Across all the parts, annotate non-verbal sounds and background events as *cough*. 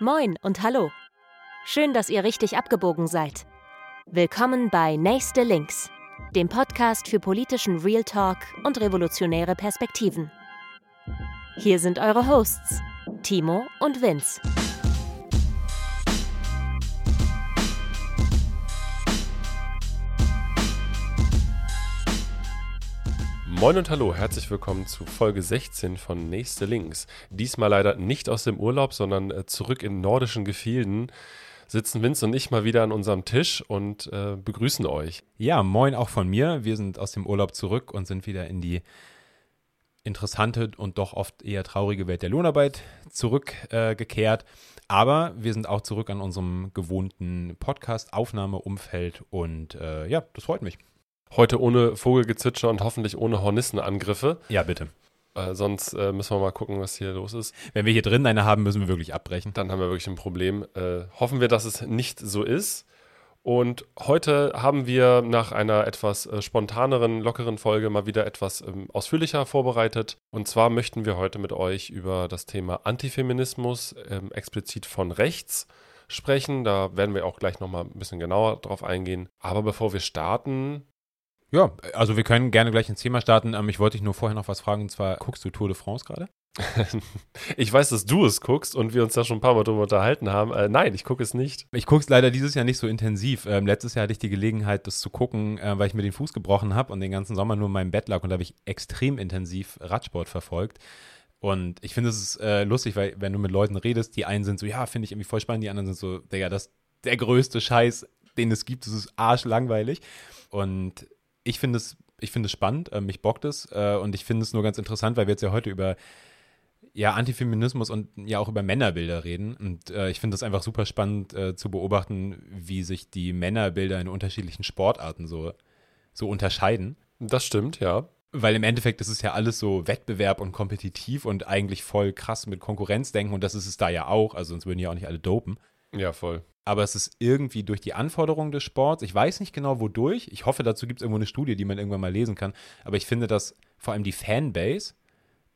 Moin und hallo. Schön, dass ihr richtig abgebogen seid. Willkommen bei Nächste Links, dem Podcast für politischen Real Talk und revolutionäre Perspektiven. Hier sind eure Hosts, Timo und Vince. Moin und hallo, herzlich willkommen zu Folge 16 von Nächste Links. Diesmal leider nicht aus dem Urlaub, sondern äh, zurück in nordischen Gefilden sitzen Vince und ich mal wieder an unserem Tisch und äh, begrüßen euch. Ja, moin auch von mir. Wir sind aus dem Urlaub zurück und sind wieder in die interessante und doch oft eher traurige Welt der Lohnarbeit zurückgekehrt. Äh, Aber wir sind auch zurück an unserem gewohnten Podcast-Aufnahmeumfeld und äh, ja, das freut mich. Heute ohne Vogelgezwitscher und hoffentlich ohne Hornissenangriffe. Ja, bitte. Äh, sonst äh, müssen wir mal gucken, was hier los ist. Wenn wir hier drin eine haben, müssen wir wirklich abbrechen. Dann haben wir wirklich ein Problem. Äh, hoffen wir, dass es nicht so ist. Und heute haben wir nach einer etwas äh, spontaneren, lockeren Folge mal wieder etwas ähm, ausführlicher vorbereitet. Und zwar möchten wir heute mit euch über das Thema Antifeminismus, ähm, explizit von rechts, sprechen. Da werden wir auch gleich nochmal ein bisschen genauer drauf eingehen. Aber bevor wir starten, ja, also wir können gerne gleich ins Thema starten. Ähm, ich wollte dich nur vorher noch was fragen, und zwar, guckst du Tour de France gerade? *laughs* ich weiß, dass du es guckst und wir uns da schon ein paar Mal drüber unterhalten haben. Äh, nein, ich gucke es nicht. Ich gucke es leider dieses Jahr nicht so intensiv. Ähm, letztes Jahr hatte ich die Gelegenheit, das zu gucken, äh, weil ich mir den Fuß gebrochen habe und den ganzen Sommer nur in meinem Bett lag und da habe ich extrem intensiv Radsport verfolgt. Und ich finde es äh, lustig, weil wenn du mit Leuten redest, die einen sind so, ja, finde ich irgendwie voll spannend, die anderen sind so, Digga, das ist der größte Scheiß, den es gibt, das ist arschlangweilig. Und ich finde es, ich finde es spannend, äh, mich bockt es äh, und ich finde es nur ganz interessant, weil wir jetzt ja heute über ja, Antifeminismus und ja auch über Männerbilder reden. Und äh, ich finde es einfach super spannend äh, zu beobachten, wie sich die Männerbilder in unterschiedlichen Sportarten so, so unterscheiden. Das stimmt, ja. Weil im Endeffekt ist es ja alles so Wettbewerb und kompetitiv und eigentlich voll krass mit Konkurrenzdenken und das ist es da ja auch, also sonst würden ja auch nicht alle dopen. Ja, voll aber es ist irgendwie durch die Anforderungen des Sports, ich weiß nicht genau wodurch, ich hoffe, dazu gibt es irgendwo eine Studie, die man irgendwann mal lesen kann, aber ich finde, dass vor allem die Fanbase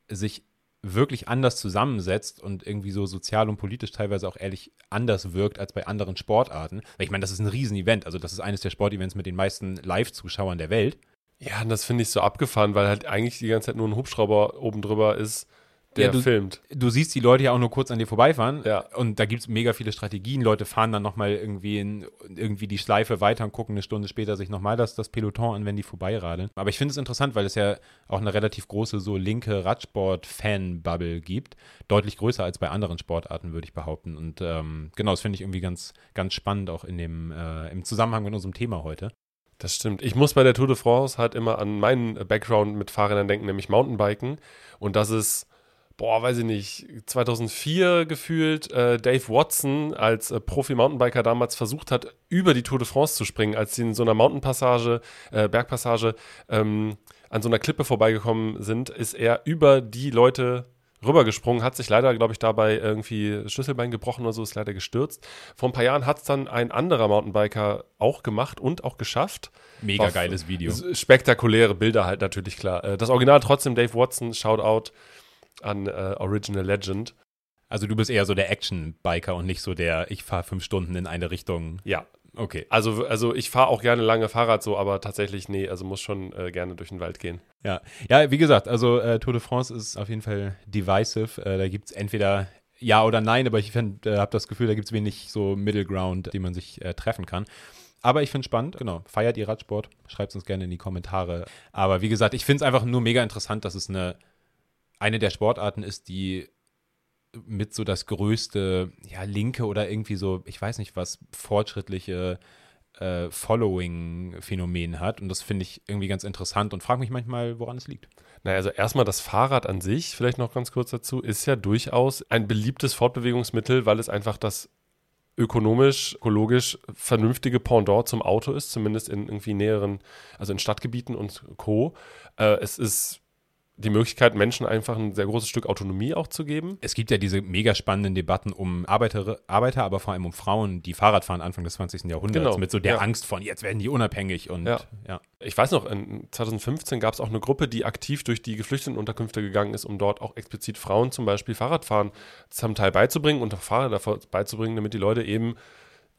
sich wirklich anders zusammensetzt und irgendwie so sozial und politisch teilweise auch ehrlich anders wirkt als bei anderen Sportarten. Weil ich meine, das ist ein Riesenevent, also das ist eines der Sportevents mit den meisten Live-Zuschauern der Welt. Ja, und das finde ich so abgefahren, weil halt eigentlich die ganze Zeit nur ein Hubschrauber oben drüber ist der ja, du, filmt. Du siehst die Leute ja auch nur kurz an dir vorbeifahren. Ja. Und da gibt es mega viele Strategien. Leute fahren dann nochmal irgendwie, in, irgendwie die Schleife weiter und gucken eine Stunde später sich nochmal das, das Peloton an, wenn die vorbeiradeln. Aber ich finde es interessant, weil es ja auch eine relativ große so linke Radsport-Fan-Bubble gibt. Deutlich größer als bei anderen Sportarten, würde ich behaupten. Und ähm, genau, das finde ich irgendwie ganz, ganz spannend, auch in dem, äh, im Zusammenhang mit unserem Thema heute. Das stimmt. Ich muss bei der Tour de France halt immer an meinen Background mit Fahrrädern denken, nämlich Mountainbiken. Und das ist boah, weiß ich nicht, 2004 gefühlt äh, Dave Watson als äh, Profi-Mountainbiker damals versucht hat, über die Tour de France zu springen, als sie in so einer Mountainpassage, äh, Bergpassage ähm, an so einer Klippe vorbeigekommen sind, ist er über die Leute rübergesprungen, hat sich leider, glaube ich, dabei irgendwie Schlüsselbein gebrochen oder so, ist leider gestürzt. Vor ein paar Jahren hat es dann ein anderer Mountainbiker auch gemacht und auch geschafft. Mega War geiles Video. Spektakuläre Bilder halt natürlich, klar. Äh, das Original trotzdem Dave Watson, Shoutout an äh, Original Legend. Also du bist eher so der Action-Biker und nicht so der, ich fahre fünf Stunden in eine Richtung. Ja. Okay. Also, also ich fahre auch gerne lange Fahrrad so, aber tatsächlich, nee, also muss schon äh, gerne durch den Wald gehen. Ja, ja wie gesagt, also äh, Tour de France ist auf jeden Fall divisive. Äh, da gibt es entweder ja oder nein, aber ich äh, habe das Gefühl, da gibt es wenig so Middle Ground, die man sich äh, treffen kann. Aber ich finde es spannend, genau. Feiert ihr Radsport? Schreibt es uns gerne in die Kommentare. Aber wie gesagt, ich finde es einfach nur mega interessant, dass es eine eine der Sportarten ist, die mit so das größte, ja, linke oder irgendwie so, ich weiß nicht was, fortschrittliche äh, Following-Phänomen hat. Und das finde ich irgendwie ganz interessant und frage mich manchmal, woran es liegt. Naja, also erstmal das Fahrrad an sich, vielleicht noch ganz kurz dazu, ist ja durchaus ein beliebtes Fortbewegungsmittel, weil es einfach das ökonomisch, ökologisch vernünftige Pendant zum Auto ist, zumindest in irgendwie näheren, also in Stadtgebieten und Co. Äh, es ist die Möglichkeit, Menschen einfach ein sehr großes Stück Autonomie auch zu geben. Es gibt ja diese mega spannenden Debatten um Arbeiter, Arbeiter aber vor allem um Frauen, die Fahrrad fahren Anfang des 20. Jahrhunderts, Genau, mit so der ja. Angst von, jetzt werden die unabhängig und Ja. ja. Ich weiß noch, in 2015 gab es auch eine Gruppe, die aktiv durch die Geflüchtetenunterkünfte gegangen ist, um dort auch explizit Frauen zum Beispiel Fahrradfahren zum Teil beizubringen und auch Fahrräder beizubringen, damit die Leute eben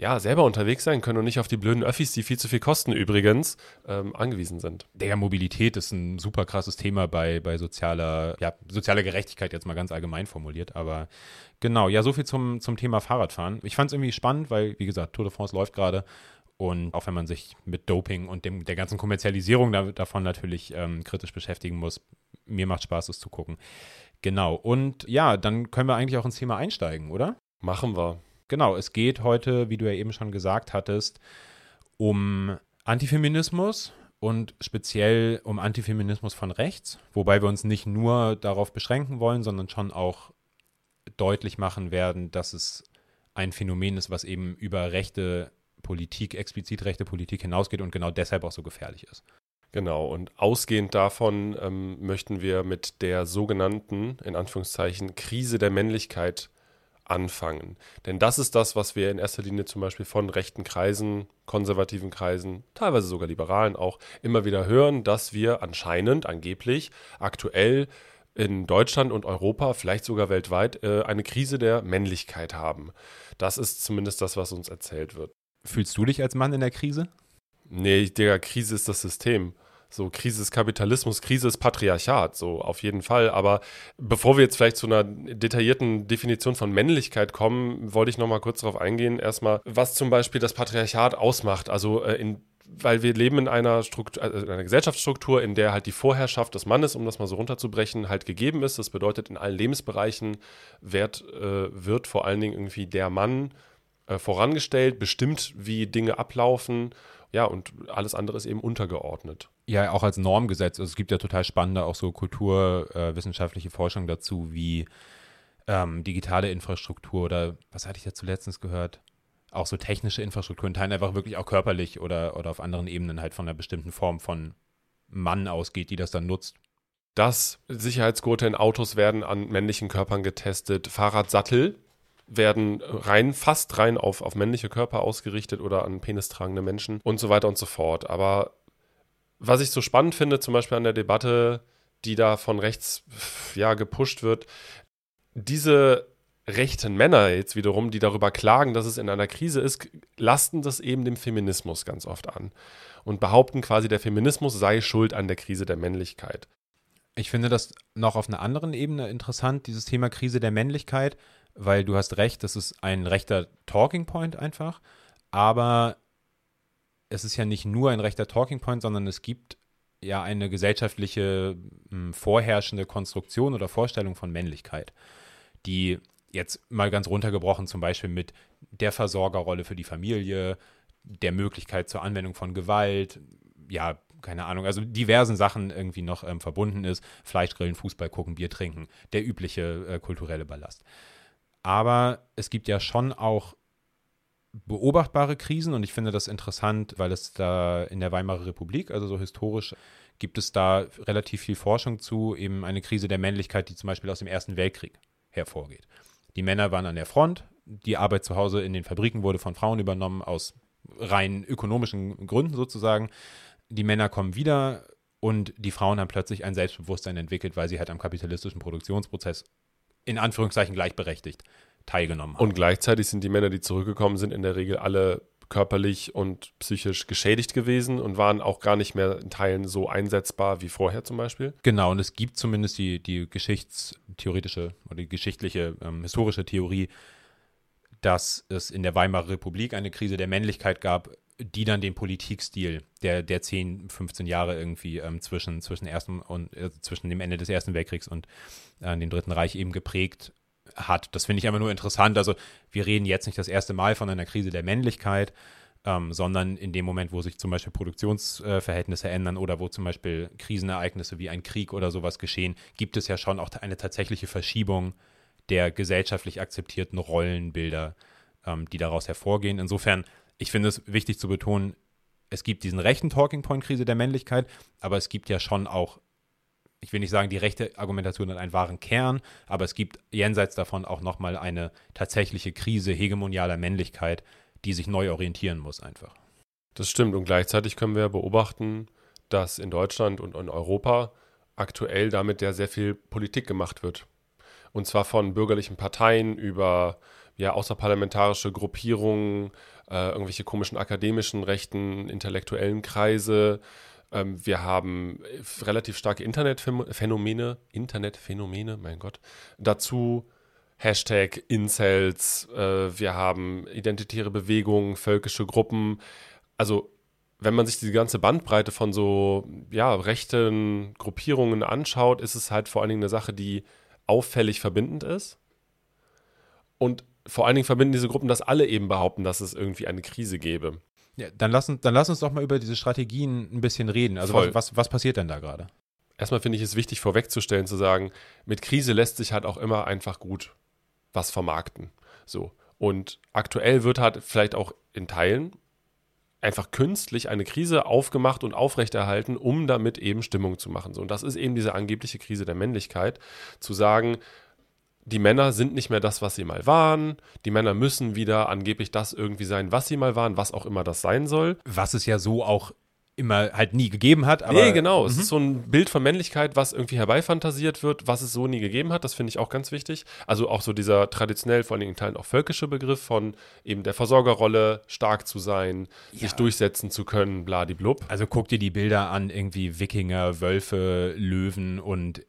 ja, selber unterwegs sein können und nicht auf die blöden Öffis, die viel zu viel kosten übrigens, ähm, angewiesen sind. Der Mobilität ist ein super krasses Thema bei, bei sozialer, ja, sozialer Gerechtigkeit, jetzt mal ganz allgemein formuliert. Aber genau, ja, so viel zum, zum Thema Fahrradfahren. Ich fand es irgendwie spannend, weil, wie gesagt, Tour de France läuft gerade. Und auch wenn man sich mit Doping und dem, der ganzen Kommerzialisierung da, davon natürlich ähm, kritisch beschäftigen muss, mir macht Spaß, es zu gucken. Genau. Und ja, dann können wir eigentlich auch ins Thema einsteigen, oder? Machen wir. Genau, es geht heute, wie du ja eben schon gesagt hattest, um Antifeminismus und speziell um Antifeminismus von rechts, wobei wir uns nicht nur darauf beschränken wollen, sondern schon auch deutlich machen werden, dass es ein Phänomen ist, was eben über rechte Politik, explizit rechte Politik hinausgeht und genau deshalb auch so gefährlich ist. Genau, und ausgehend davon ähm, möchten wir mit der sogenannten, in Anführungszeichen, Krise der Männlichkeit anfangen. Denn das ist das, was wir in erster Linie zum Beispiel von rechten Kreisen, konservativen Kreisen, teilweise sogar liberalen auch immer wieder hören, dass wir anscheinend, angeblich, aktuell in Deutschland und Europa, vielleicht sogar weltweit, äh, eine Krise der Männlichkeit haben. Das ist zumindest das, was uns erzählt wird. Fühlst du dich als Mann in der Krise? Nee, Digga, Krise ist das System. So, Krise ist Kapitalismus, Krise ist Patriarchat, so auf jeden Fall. Aber bevor wir jetzt vielleicht zu einer detaillierten Definition von Männlichkeit kommen, wollte ich noch mal kurz darauf eingehen. Erstmal, was zum Beispiel das Patriarchat ausmacht. Also, äh, in, weil wir leben in einer, Struktur, also in einer Gesellschaftsstruktur, in der halt die Vorherrschaft des Mannes, um das mal so runterzubrechen, halt gegeben ist. Das bedeutet, in allen Lebensbereichen wird, äh, wird vor allen Dingen irgendwie der Mann äh, vorangestellt, bestimmt, wie Dinge ablaufen. Ja, und alles andere ist eben untergeordnet. Ja, auch als Normgesetz. Also es gibt ja total spannende, auch so kulturwissenschaftliche Forschung dazu, wie ähm, digitale Infrastruktur oder was hatte ich da zuletzt gehört? Auch so technische Infrastruktur in Teilen einfach wirklich auch körperlich oder, oder auf anderen Ebenen halt von einer bestimmten Form von Mann ausgeht, die das dann nutzt. Das Sicherheitsgurte in Autos werden an männlichen Körpern getestet. Fahrradsattel werden rein, fast rein auf, auf männliche Körper ausgerichtet oder an penistragende Menschen und so weiter und so fort. Aber was ich so spannend finde, zum Beispiel an der Debatte, die da von rechts ja gepusht wird, diese rechten Männer jetzt wiederum, die darüber klagen, dass es in einer Krise ist, lasten das eben dem Feminismus ganz oft an und behaupten quasi, der Feminismus sei schuld an der Krise der Männlichkeit. Ich finde das noch auf einer anderen Ebene interessant, dieses Thema Krise der Männlichkeit, weil du hast recht, das ist ein rechter Talking Point einfach, aber es ist ja nicht nur ein rechter Talking Point, sondern es gibt ja eine gesellschaftliche mh, vorherrschende Konstruktion oder Vorstellung von Männlichkeit, die jetzt mal ganz runtergebrochen zum Beispiel mit der Versorgerrolle für die Familie, der Möglichkeit zur Anwendung von Gewalt, ja, keine Ahnung, also diversen Sachen irgendwie noch ähm, verbunden ist. Fleisch grillen, Fußball gucken, Bier trinken, der übliche äh, kulturelle Ballast. Aber es gibt ja schon auch beobachtbare Krisen und ich finde das interessant, weil es da in der Weimarer Republik, also so historisch, gibt es da relativ viel Forschung zu, eben eine Krise der Männlichkeit, die zum Beispiel aus dem Ersten Weltkrieg hervorgeht. Die Männer waren an der Front, die Arbeit zu Hause in den Fabriken wurde von Frauen übernommen, aus rein ökonomischen Gründen sozusagen. Die Männer kommen wieder und die Frauen haben plötzlich ein Selbstbewusstsein entwickelt, weil sie halt am kapitalistischen Produktionsprozess in Anführungszeichen gleichberechtigt teilgenommen haben. Und gleichzeitig sind die Männer, die zurückgekommen sind, in der Regel alle körperlich und psychisch geschädigt gewesen und waren auch gar nicht mehr in Teilen so einsetzbar wie vorher zum Beispiel. Genau, und es gibt zumindest die, die geschichtstheoretische oder die geschichtliche, ähm, historische Theorie, dass es in der Weimarer Republik eine Krise der Männlichkeit gab, die dann den Politikstil der, der 10, 15 Jahre irgendwie ähm, zwischen, zwischen, ersten und, äh, zwischen dem Ende des Ersten Weltkriegs und äh, dem Dritten Reich eben geprägt hat. Das finde ich einfach nur interessant. Also wir reden jetzt nicht das erste Mal von einer Krise der Männlichkeit, ähm, sondern in dem Moment, wo sich zum Beispiel Produktionsverhältnisse äh, ändern oder wo zum Beispiel Krisenereignisse wie ein Krieg oder sowas geschehen, gibt es ja schon auch eine tatsächliche Verschiebung der gesellschaftlich akzeptierten Rollenbilder, ähm, die daraus hervorgehen. Insofern, ich finde es wichtig zu betonen, es gibt diesen rechten Talking Point Krise der Männlichkeit, aber es gibt ja schon auch ich will nicht sagen, die rechte Argumentation hat einen wahren Kern, aber es gibt jenseits davon auch nochmal eine tatsächliche Krise hegemonialer Männlichkeit, die sich neu orientieren muss einfach. Das stimmt und gleichzeitig können wir beobachten, dass in Deutschland und in Europa aktuell damit ja sehr viel Politik gemacht wird. Und zwar von bürgerlichen Parteien über ja, außerparlamentarische Gruppierungen, äh, irgendwelche komischen akademischen rechten, intellektuellen Kreise. Ähm, wir haben relativ starke Internetphänomene, Internetphänomene, mein Gott. Dazu Hashtag Incels, äh, wir haben identitäre Bewegungen, völkische Gruppen. Also wenn man sich die ganze Bandbreite von so ja, rechten Gruppierungen anschaut, ist es halt vor allen Dingen eine Sache, die auffällig verbindend ist. Und vor allen Dingen verbinden diese Gruppen, dass alle eben behaupten, dass es irgendwie eine Krise gäbe. Ja, dann lass, uns, dann lass uns doch mal über diese Strategien ein bisschen reden. Also was, was, was passiert denn da gerade? Erstmal finde ich es wichtig vorwegzustellen, zu sagen, mit Krise lässt sich halt auch immer einfach gut was vermarkten. So. Und aktuell wird halt vielleicht auch in Teilen einfach künstlich eine Krise aufgemacht und aufrechterhalten, um damit eben Stimmung zu machen. So, und das ist eben diese angebliche Krise der Männlichkeit, zu sagen, die Männer sind nicht mehr das, was sie mal waren. Die Männer müssen wieder angeblich das irgendwie sein, was sie mal waren, was auch immer das sein soll. Was es ja so auch immer halt nie gegeben hat. Aber, nee, genau. Es mhm. ist so ein Bild von Männlichkeit, was irgendwie herbeifantasiert wird, was es so nie gegeben hat. Das finde ich auch ganz wichtig. Also auch so dieser traditionell, vor allen Dingen in Teilen auch völkische Begriff von eben der Versorgerrolle, stark zu sein, ja. sich durchsetzen zu können, bladiblub. Also guck dir die Bilder an, irgendwie Wikinger, Wölfe, Löwen und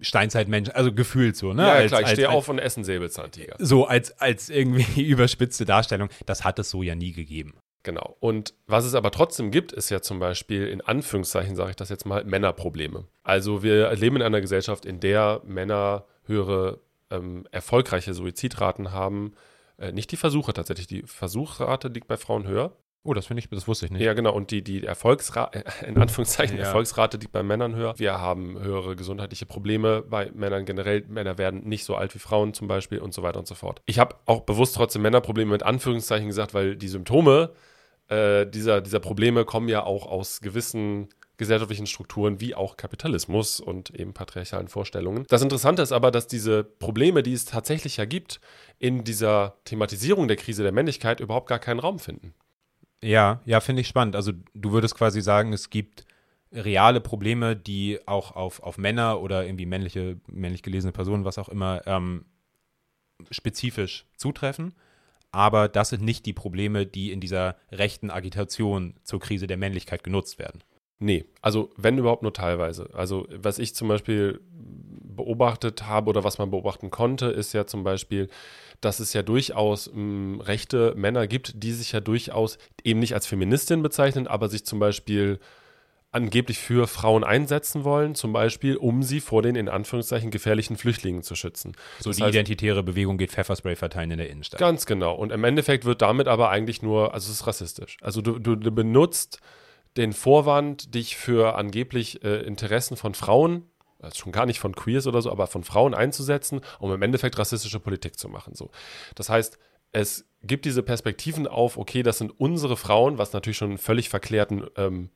Steinzeitmenschen, also gefühlt so, ne? Ja, als, klar, ich stehe auf und essen Säbelzahntiger. So als, als irgendwie *laughs* überspitzte Darstellung. Das hat es so ja nie gegeben. Genau. Und was es aber trotzdem gibt, ist ja zum Beispiel, in Anführungszeichen sage ich das jetzt mal, Männerprobleme. Also wir leben in einer Gesellschaft, in der Männer höhere ähm, erfolgreiche Suizidraten haben. Äh, nicht die Versuche tatsächlich. Die Versuchsrate liegt bei Frauen höher. Oh, das finde ich, das wusste ich nicht. Ja, genau. Und die, die Erfolgsrate, äh, in Anführungszeichen, ja. Erfolgsrate liegt bei Männern höher. Wir haben höhere gesundheitliche Probleme bei Männern generell. Männer werden nicht so alt wie Frauen zum Beispiel und so weiter und so fort. Ich habe auch bewusst trotzdem Männerprobleme mit Anführungszeichen gesagt, weil die Symptome äh, dieser, dieser Probleme kommen ja auch aus gewissen gesellschaftlichen Strukturen wie auch Kapitalismus und eben patriarchalen Vorstellungen. Das Interessante ist aber, dass diese Probleme, die es tatsächlich ja gibt, in dieser Thematisierung der Krise der Männlichkeit überhaupt gar keinen Raum finden. Ja, ja, finde ich spannend. Also du würdest quasi sagen, es gibt reale Probleme, die auch auf, auf Männer oder irgendwie männliche, männlich gelesene Personen, was auch immer, ähm, spezifisch zutreffen aber das sind nicht die Probleme, die in dieser rechten Agitation zur Krise der Männlichkeit genutzt werden. Nee, also wenn überhaupt nur teilweise. Also was ich zum Beispiel beobachtet habe oder was man beobachten konnte, ist ja zum Beispiel, dass es ja durchaus mh, hm, rechte Männer gibt, die sich ja durchaus eben nicht als Feministin bezeichnen, aber sich zum Beispiel angeblich für Frauen einsetzen wollen, zum Beispiel, um sie vor den in Anführungszeichen gefährlichen Flüchtlingen zu schützen. So das die heißt, identitäre Bewegung geht Pfefferspray verteilen in der Innenstadt. Ganz genau. Und im Endeffekt wird damit aber eigentlich nur, also es ist rassistisch. Also du, du, du benutzt den Vorwand, dich für angeblich äh, Interessen von Frauen also schon gar nicht von Queers oder so, aber von Frauen einzusetzen, um im Endeffekt rassistische Politik zu machen. So. Das heißt, es gibt diese Perspektiven auf, okay, das sind unsere Frauen, was natürlich schon einen völlig verklärten ähm,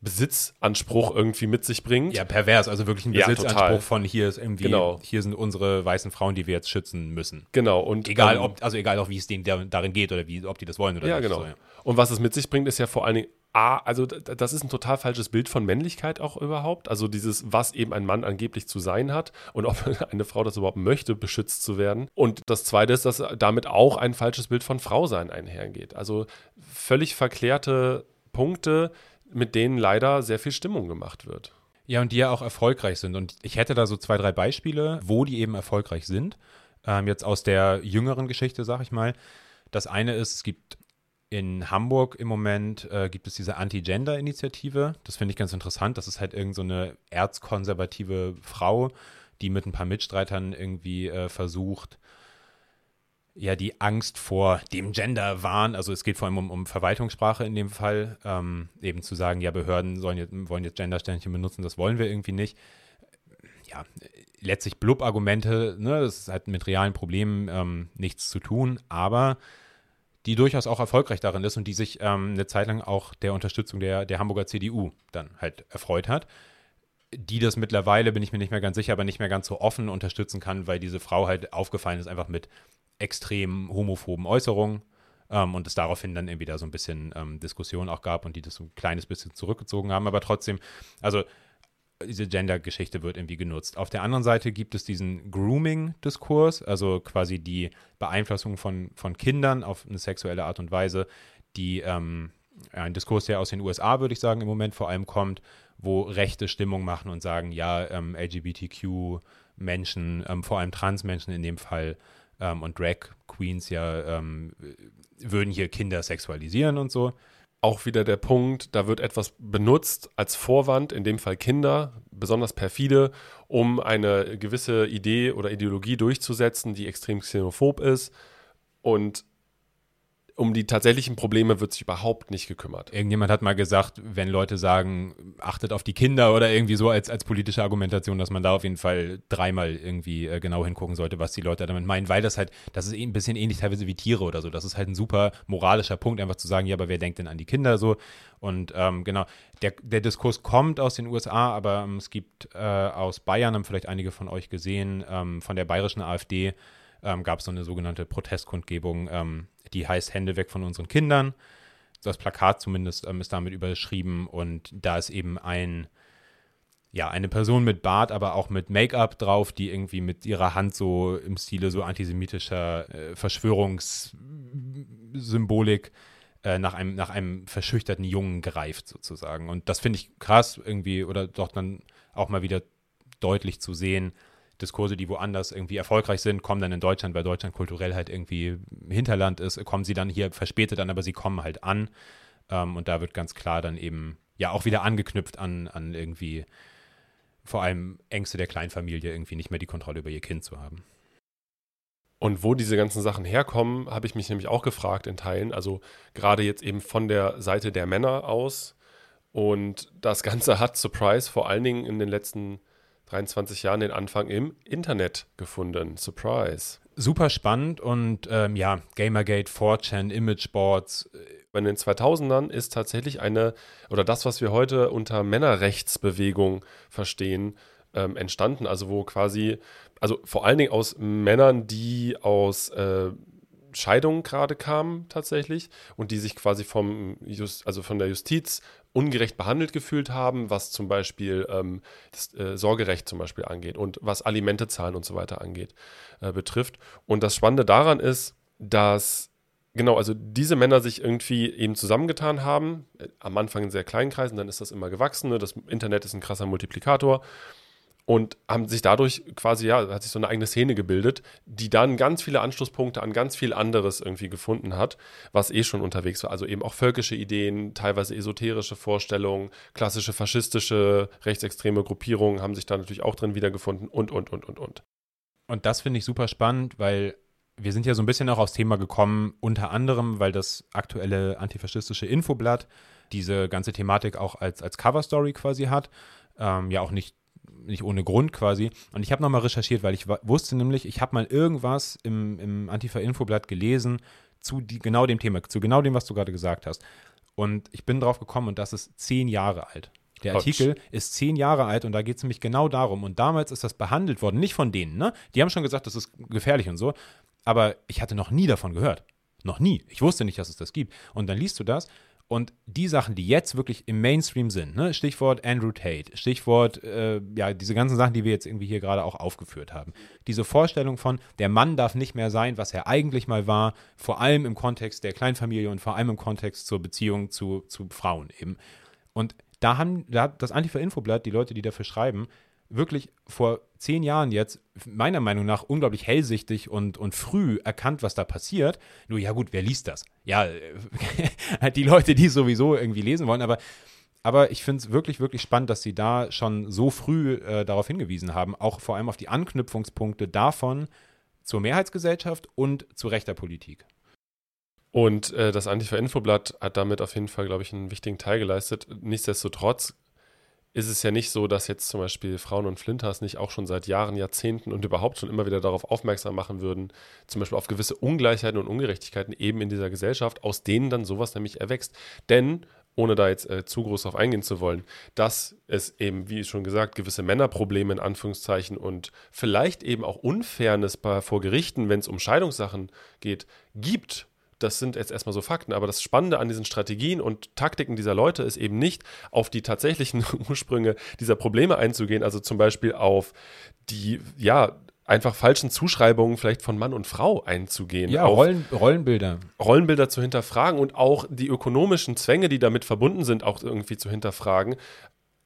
Besitzanspruch irgendwie mit sich bringt. Ja, pervers, also wirklich ein Besitzanspruch ja, von hier ist irgendwie, genau. hier sind unsere weißen Frauen, die wir jetzt schützen müssen. Genau. Und egal, ähm, ob, also egal auch, wie es denen darin geht oder wie, ob die das wollen oder ja, nicht. Genau. So, ja, genau. Und was es mit sich bringt, ist ja vor allen Dingen A, also das ist ein total falsches Bild von Männlichkeit auch überhaupt. Also dieses, was eben ein Mann angeblich zu sein hat und ob *laughs* eine Frau das überhaupt möchte, beschützt zu werden. Und das Zweite ist, dass damit auch ein falsches Bild von Frausein einhergeht. Also völlig verklärte Punkte, mit denen leider sehr viel Stimmung gemacht wird. Ja, und die ja auch erfolgreich sind. Und ich hätte da so zwei, drei Beispiele, wo die eben erfolgreich sind. Ähm, jetzt aus der jüngeren Geschichte, sag ich mal. Das eine ist, es gibt in Hamburg im Moment äh, gibt es diese Anti-Gender-Initiative. Das finde ich ganz interessant. Das ist halt irgendeine so erzkonservative Frau, die mit ein paar Mitstreitern irgendwie äh, versucht, ja die Angst vor dem Gender-Wahn, also es geht vor allem um, um Verwaltungssprache in dem Fall, ähm, eben zu sagen, ja, Behörden sollen jetzt, wollen jetzt Gender-Sternchen benutzen, das wollen wir irgendwie nicht. Ja, letztlich Blub-Argumente, ne, das halt mit realen Problemen ähm, nichts zu tun, aber die durchaus auch erfolgreich darin ist und die sich ähm, eine Zeit lang auch der Unterstützung der, der Hamburger CDU dann halt erfreut hat. die das mittlerweile, bin ich mir nicht mehr ganz sicher, aber nicht mehr ganz so offen unterstützen kann, weil diese Frau halt aufgefallen ist, einfach mit extrem homophoben Äußerungen. Ähm, und es daraufhin dann irgendwie da so ein bisschen ähm, Diskussion auch gab und die das so ein kleines bisschen zurückgezogen haben. Aber trotzdem, also diese Gender-Geschichte wird irgendwie genutzt. Auf der anderen Seite gibt es diesen Grooming-Diskurs, also quasi die Beeinflussung von, von Kindern auf eine sexuelle Art und Weise, die ähm, ein Diskurs, der aus den USA, würde ich sagen, im Moment vor allem kommt, wo Rechte Stimmung machen und sagen, ja, ähm, LGBTQ-Menschen, ähm, vor allem Transmenschen in dem Fall ähm, und Drag Queens ja ähm, würden hier Kinder sexualisieren und so. Auch wieder der Punkt, da wird etwas benutzt als Vorwand, in dem Fall Kinder, besonders perfide, um eine gewisse Idee oder Ideologie durchzusetzen, die extrem xenophob ist. Und um die tatsächlichen Probleme wird sich überhaupt nicht gekümmert. Irgendjemand hat mal gesagt, wenn Leute sagen, achtet auf die Kinder oder irgendwie so als, als politische Argumentation, dass man da auf jeden Fall dreimal irgendwie äh, genau hingucken sollte, was die Leute damit meinen, weil das halt, das ist eh ein bisschen ähnlich teilweise wie Tiere oder so. Das ist halt ein super moralischer Punkt, einfach zu sagen, ja, aber wer denkt denn an die Kinder so? Und ähm, genau, der, der Diskurs kommt aus den USA, aber ähm, es gibt äh, aus Bayern, haben vielleicht einige von euch gesehen, ähm, von der bayerischen AfD, ähm, gab es so eine sogenannte Protestkundgebung, ähm, die heißt Hände weg von unseren Kindern. Das Plakat zumindest ähm, ist damit überschrieben und da ist eben ein, ja, eine Person mit Bart, aber auch mit Make-up drauf, die irgendwie mit ihrer Hand so im Stile so antisemitischer äh, Verschwörungssymbolik äh, nach, einem, nach einem verschüchterten Jungen greift, sozusagen. Und das finde ich krass irgendwie oder doch dann auch mal wieder deutlich zu sehen, Diskurse, die woanders irgendwie erfolgreich sind, kommen dann in Deutschland, weil Deutschland kulturell halt irgendwie Hinterland ist, kommen sie dann hier verspätet an, aber sie kommen halt an. Ähm, und da wird ganz klar dann eben ja auch wieder angeknüpft an, an irgendwie vor allem Ängste der Kleinfamilie, irgendwie nicht mehr die Kontrolle über ihr Kind zu haben. Und wo diese ganzen Sachen herkommen, habe ich mich nämlich auch gefragt in Teilen. Also gerade jetzt eben von der Seite der Männer aus. Und das Ganze hat Surprise vor allen Dingen in den letzten 23 Jahren den Anfang im Internet gefunden. Surprise. Super spannend und ähm, ja, Gamergate, 4chan, Imageboards. Äh, in den 2000ern ist tatsächlich eine, oder das, was wir heute unter Männerrechtsbewegung verstehen, ähm, entstanden. Also wo quasi, also vor allen Dingen aus Männern, die aus äh, Scheidungen gerade kamen tatsächlich und die sich quasi vom Just, also von der Justiz ungerecht behandelt gefühlt haben, was zum Beispiel ähm, das äh, Sorgerecht zum Beispiel angeht und was Alimente zahlen und so weiter angeht, äh, betrifft. Und das Spannende daran ist, dass genau, also diese Männer sich irgendwie eben zusammengetan haben, äh, am Anfang in sehr kleinen Kreisen, dann ist das immer gewachsen, ne? das Internet ist ein krasser Multiplikator und haben sich dadurch quasi, ja, hat sich so eine eigene Szene gebildet, die dann ganz viele Anschlusspunkte an ganz viel anderes irgendwie gefunden hat, was eh schon unterwegs war. Also eben auch völkische Ideen, teilweise esoterische Vorstellungen, klassische faschistische, rechtsextreme Gruppierungen haben sich da natürlich auch drin wiedergefunden und, und, und, und, und. Und das finde ich super spannend, weil wir sind ja so ein bisschen auch aufs Thema gekommen, unter anderem, weil das aktuelle antifaschistische Infoblatt diese ganze Thematik auch als, als Cover-Story quasi hat. Ähm, ja, auch nicht nicht ohne Grund quasi. Und ich habe nochmal recherchiert, weil ich wusste nämlich, ich habe mal irgendwas im, im Antifa-Infoblatt gelesen zu die, genau dem Thema, zu genau dem, was du gerade gesagt hast. Und ich bin drauf gekommen und das ist zehn Jahre alt. Der Artikel Hotsch. ist zehn Jahre alt und da geht es nämlich genau darum. Und damals ist das behandelt worden, nicht von denen, ne? Die haben schon gesagt, das ist gefährlich und so. Aber ich hatte noch nie davon gehört. Noch nie. Ich wusste nicht, dass es das gibt. Und dann liest du das und die Sachen, die jetzt wirklich im Mainstream sind, ne? Stichwort Andrew Tate, Stichwort, äh, ja, diese ganzen Sachen, die wir jetzt irgendwie hier gerade auch aufgeführt haben. Diese Vorstellung von, der Mann darf nicht mehr sein, was er eigentlich mal war, vor allem im Kontext der Kleinfamilie und vor allem im Kontext zur Beziehung zu, zu Frauen eben. Und da haben, da hat das Antifa-Infoblatt, die Leute, die dafür schreiben, wirklich vor zehn Jahren jetzt, meiner Meinung nach, unglaublich hellsichtig und, und früh erkannt, was da passiert. Nur, ja gut, wer liest das? Ja, *laughs* halt die Leute, die sowieso irgendwie lesen wollen, aber aber ich finde es wirklich, wirklich spannend, dass sie da schon so früh äh, darauf hingewiesen haben, auch vor allem auf die Anknüpfungspunkte davon zur Mehrheitsgesellschaft und zu rechter Politik. Und äh, das Antifa-Infoblatt hat damit auf jeden Fall, glaube ich, einen wichtigen Teil geleistet. Nichtsdestotrotz ist es ja nicht so, dass jetzt zum Beispiel Frauen und Flinters nicht auch schon seit Jahren, Jahrzehnten und überhaupt schon immer wieder darauf aufmerksam machen würden, zum Beispiel auf gewisse Ungleichheiten und Ungerechtigkeiten eben in dieser Gesellschaft, aus denen dann sowas nämlich erwächst. Denn ohne da jetzt äh, zu groß drauf eingehen zu wollen, dass es eben, wie schon gesagt, gewisse Männerprobleme in Anführungszeichen und vielleicht eben auch Unfairness bei, vor Gerichten, wenn es um Scheidungssachen geht, gibt. Das sind jetzt erstmal so Fakten, aber das Spannende an diesen Strategien und Taktiken dieser Leute ist eben nicht auf die tatsächlichen *laughs* Ursprünge dieser Probleme einzugehen, also zum Beispiel auf die, ja, einfach falschen Zuschreibungen vielleicht von Mann und Frau einzugehen. Ja, Rollen, Rollenbilder. Rollenbilder zu hinterfragen und auch die ökonomischen Zwänge, die damit verbunden sind, auch irgendwie zu hinterfragen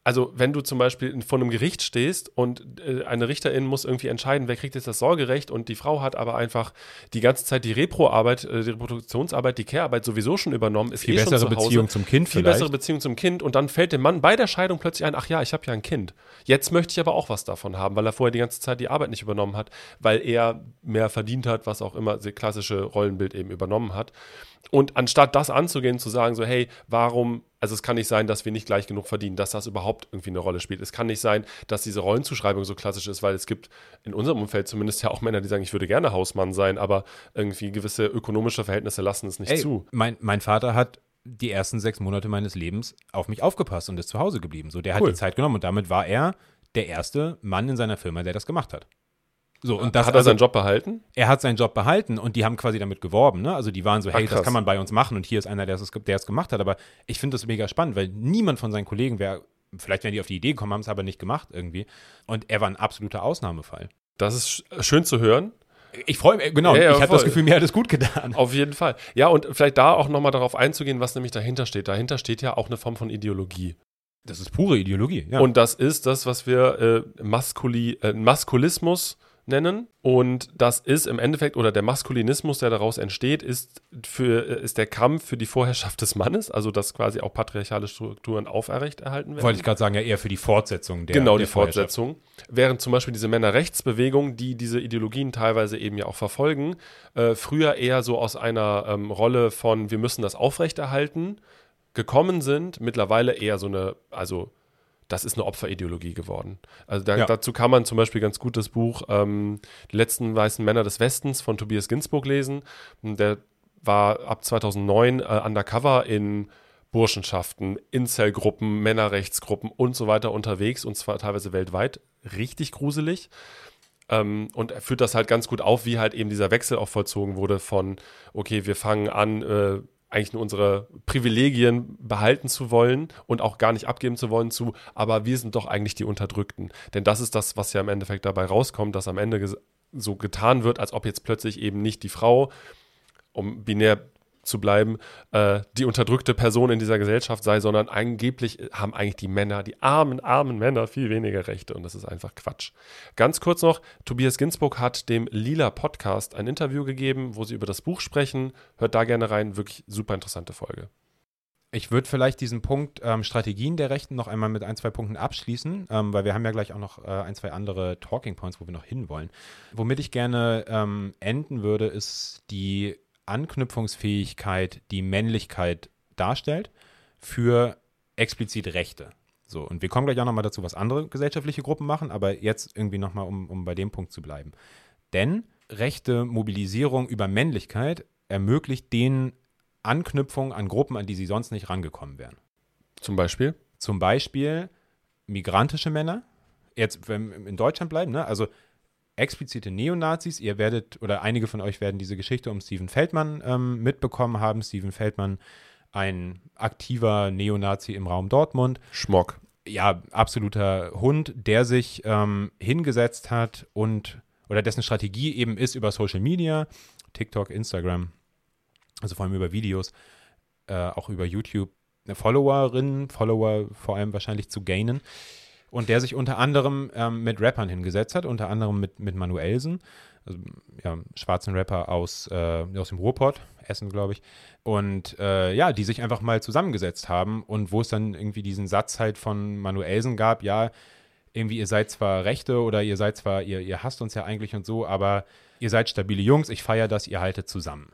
also wenn du zum Beispiel vor einem Gericht stehst und äh, eine Richterin muss irgendwie entscheiden, wer kriegt jetzt das Sorgerecht und die Frau hat aber einfach die ganze Zeit die Repro-Arbeit, äh, die Reproduktionsarbeit, die Care-Arbeit sowieso schon übernommen, ist viel eh bessere schon zu Hause, Beziehung zum Kind viel vielleicht. bessere Beziehung zum Kind und dann fällt dem Mann bei der Scheidung plötzlich ein, ach ja, ich habe ja ein Kind. Jetzt möchte ich aber auch was davon haben, weil er vorher die ganze Zeit die Arbeit nicht übernommen hat, weil er mehr verdient hat, was auch immer, das klassische Rollenbild eben übernommen hat. Und anstatt das anzugehen, zu sagen, so, hey, warum, also es kann nicht sein, dass wir nicht gleich genug verdienen, dass das überhaupt irgendwie eine Rolle spielt. Es kann nicht sein, dass diese Rollenzuschreibung so klassisch ist, weil es gibt in unserem Umfeld zumindest ja auch Männer, die sagen, ich würde gerne Hausmann sein, aber irgendwie gewisse ökonomische Verhältnisse lassen es nicht Ey, zu. Mein, mein Vater hat die ersten sechs Monate meines Lebens auf mich aufgepasst und ist zu Hause geblieben. So, der Cool. hat die Zeit genommen und damit war er der erste Mann in seiner Firma, der das gemacht hat. So, und das, hat er also, seinen Job behalten? er hat seinen Job behalten und die haben quasi damit geworben. Ne? Also die waren so, hey, das krass. kann man bei uns machen und hier ist einer, der es, der es gemacht hat. Aber ich finde das mega spannend, weil niemand von seinen Kollegen wäre, vielleicht wären die auf die Idee gekommen, haben es aber nicht gemacht irgendwie. Und er war ein absoluter Ausnahmefall. Das ist sch- schön zu hören. Ich freue mich, genau, Ja, ja, ich habe das. Gefühl, mir hat es gut getan. Auf jeden Fall. Ja, und vielleicht da auch nochmal darauf einzugehen, was nämlich dahinter steht. Dahinter steht ja auch eine Form von Ideologie. Das ist pure Ideologie, ja. Und das ist das, was wir äh, Maskuli, äh, Maskulismus nennen. Und das ist im Endeffekt, oder der Maskulinismus, der daraus entsteht, ist, für, äh, ist der Kampf für die Vorherrschaft des Mannes, also dass quasi auch patriarchale Strukturen aufrechterhalten werden. wollte ich gerade sagen, ja eher für die Fortsetzung der genau, der die. Fortsetzung. Während zum Beispiel diese Männerrechtsbewegung, die diese Ideologien teilweise eben ja auch verfolgen, äh, früher eher so aus einer ähm, Rolle von wir müssen das aufrechterhalten gekommen sind, mittlerweile eher so eine, also das ist eine Opferideologie geworden. Also da, Ja. dazu kann man zum Beispiel ganz gut das Buch ähm, Die letzten weißen Männer des Westens von Tobias Ginsburg lesen. Der war ab 2009 äh, undercover in Burschenschaften, Incel-Gruppen, Männerrechtsgruppen und so weiter unterwegs und zwar teilweise weltweit. Richtig gruselig. Ähm, und er führt das halt ganz gut auf, wie halt eben dieser Wechsel auch vollzogen wurde von, okay, wir fangen an, äh, eigentlich nur unsere Privilegien behalten zu wollen und auch gar nicht abgeben zu wollen zu, aber wir sind doch eigentlich die Unterdrückten. Denn das ist das, was ja im Endeffekt dabei rauskommt, dass am Ende so getan wird, als ob jetzt plötzlich eben nicht die Frau, um binär zu bleiben, äh, die unterdrückte Person in dieser Gesellschaft sei, sondern angeblich haben eigentlich die Männer, die armen, armen Männer viel weniger Rechte und das ist einfach Quatsch. Ganz kurz noch, Tobias Ginsburg hat dem Lila Podcast ein Interview gegeben, wo sie über das Buch sprechen. Hört da gerne rein, wirklich super interessante Folge. Ich würde vielleicht diesen Punkt ähm, Strategien der Rechten noch einmal mit ein, zwei Punkten abschließen, ähm, weil wir haben ja gleich auch noch äh, ein, zwei andere Talking Points, wo wir noch hinwollen. Womit ich gerne ähm, enden würde, ist die Anknüpfungsfähigkeit, die Männlichkeit darstellt für explizit Rechte. So, und wir kommen gleich auch nochmal dazu, was andere gesellschaftliche Gruppen machen, aber jetzt irgendwie nochmal, um, um bei dem Punkt zu bleiben. Denn rechte Mobilisierung über Männlichkeit ermöglicht denen Anknüpfung an Gruppen, an die sie sonst nicht rangekommen wären. Zum Beispiel? Zum Beispiel migrantische Männer, jetzt wenn wir in Deutschland bleiben, ne? also explizite Neonazis, ihr werdet, oder einige von euch werden diese Geschichte um Steven Feldmann ähm, mitbekommen haben. Steven Feldmann, ein aktiver Neonazi im Raum Dortmund, Schmock. ja, absoluter Hund, der sich ähm, hingesetzt hat und oder dessen Strategie eben ist über Social Media, TikTok, Instagram, also vor allem über Videos, äh, auch über YouTube, eine Followerin, Follower vor allem wahrscheinlich zu gainen. Und der sich unter anderem ähm, mit Rappern hingesetzt hat, unter anderem mit, mit Manuelsen, also, ja, schwarzen Rapper aus, äh, aus dem Ruhrpott, Essen, glaube ich. Und äh, ja, die sich einfach mal zusammengesetzt haben und wo es dann irgendwie diesen Satz halt von Manuelsen gab, ja, irgendwie ihr seid zwar Rechte oder ihr seid zwar, ihr, ihr hasst uns ja eigentlich und so, aber ihr seid stabile Jungs, ich feiere das, ihr haltet zusammen.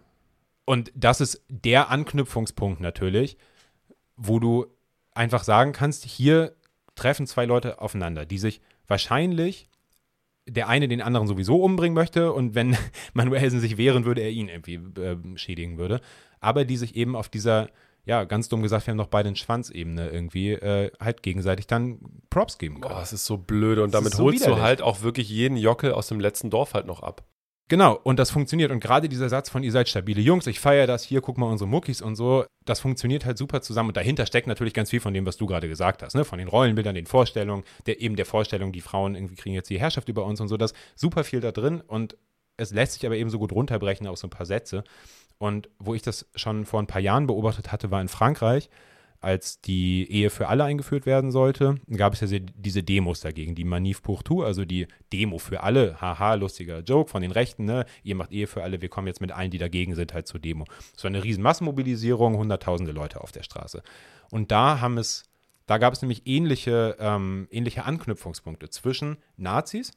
Und das ist der Anknüpfungspunkt natürlich, wo du einfach sagen kannst, hier treffen zwei Leute aufeinander, die sich wahrscheinlich der eine den anderen sowieso umbringen möchte und wenn *laughs* Manuelsen sich wehren würde, er ihn irgendwie äh, schädigen würde, aber die sich eben auf dieser ja, ganz dumm gesagt, wir haben noch beide Schwanzebene irgendwie äh, halt gegenseitig dann Props geben können. Boah, es ist so blöde und damit so holst widerlich. du halt auch wirklich jeden Jockel aus dem letzten Dorf halt noch ab. Genau, und das funktioniert. Und gerade dieser Satz von, ihr seid stabile Jungs, ich feiere das, hier, guck mal unsere Muckis und so, das funktioniert halt super zusammen. Und dahinter steckt natürlich ganz viel von dem, was du gerade gesagt hast, ne? von den Rollenbildern, den Vorstellungen, der, eben der Vorstellung, die Frauen irgendwie kriegen jetzt die Herrschaft über uns und so, das super viel da drin. Und es lässt sich aber eben so gut runterbrechen auf so ein paar Sätze. Und wo ich das schon vor ein paar Jahren beobachtet hatte, war in Frankreich als die Ehe für alle eingeführt werden sollte, gab es ja diese Demos dagegen, die Manif pour tout, also die Demo für alle, haha, lustiger Joke von den Rechten, ne? Ihr macht Ehe für alle, wir kommen jetzt mit allen, die dagegen sind, halt zur Demo. So eine riesen Massenmobilisierung, hunderttausende Leute auf der Straße. Und da haben es, da gab es nämlich ähnliche, ähm, ähnliche Anknüpfungspunkte zwischen Nazis,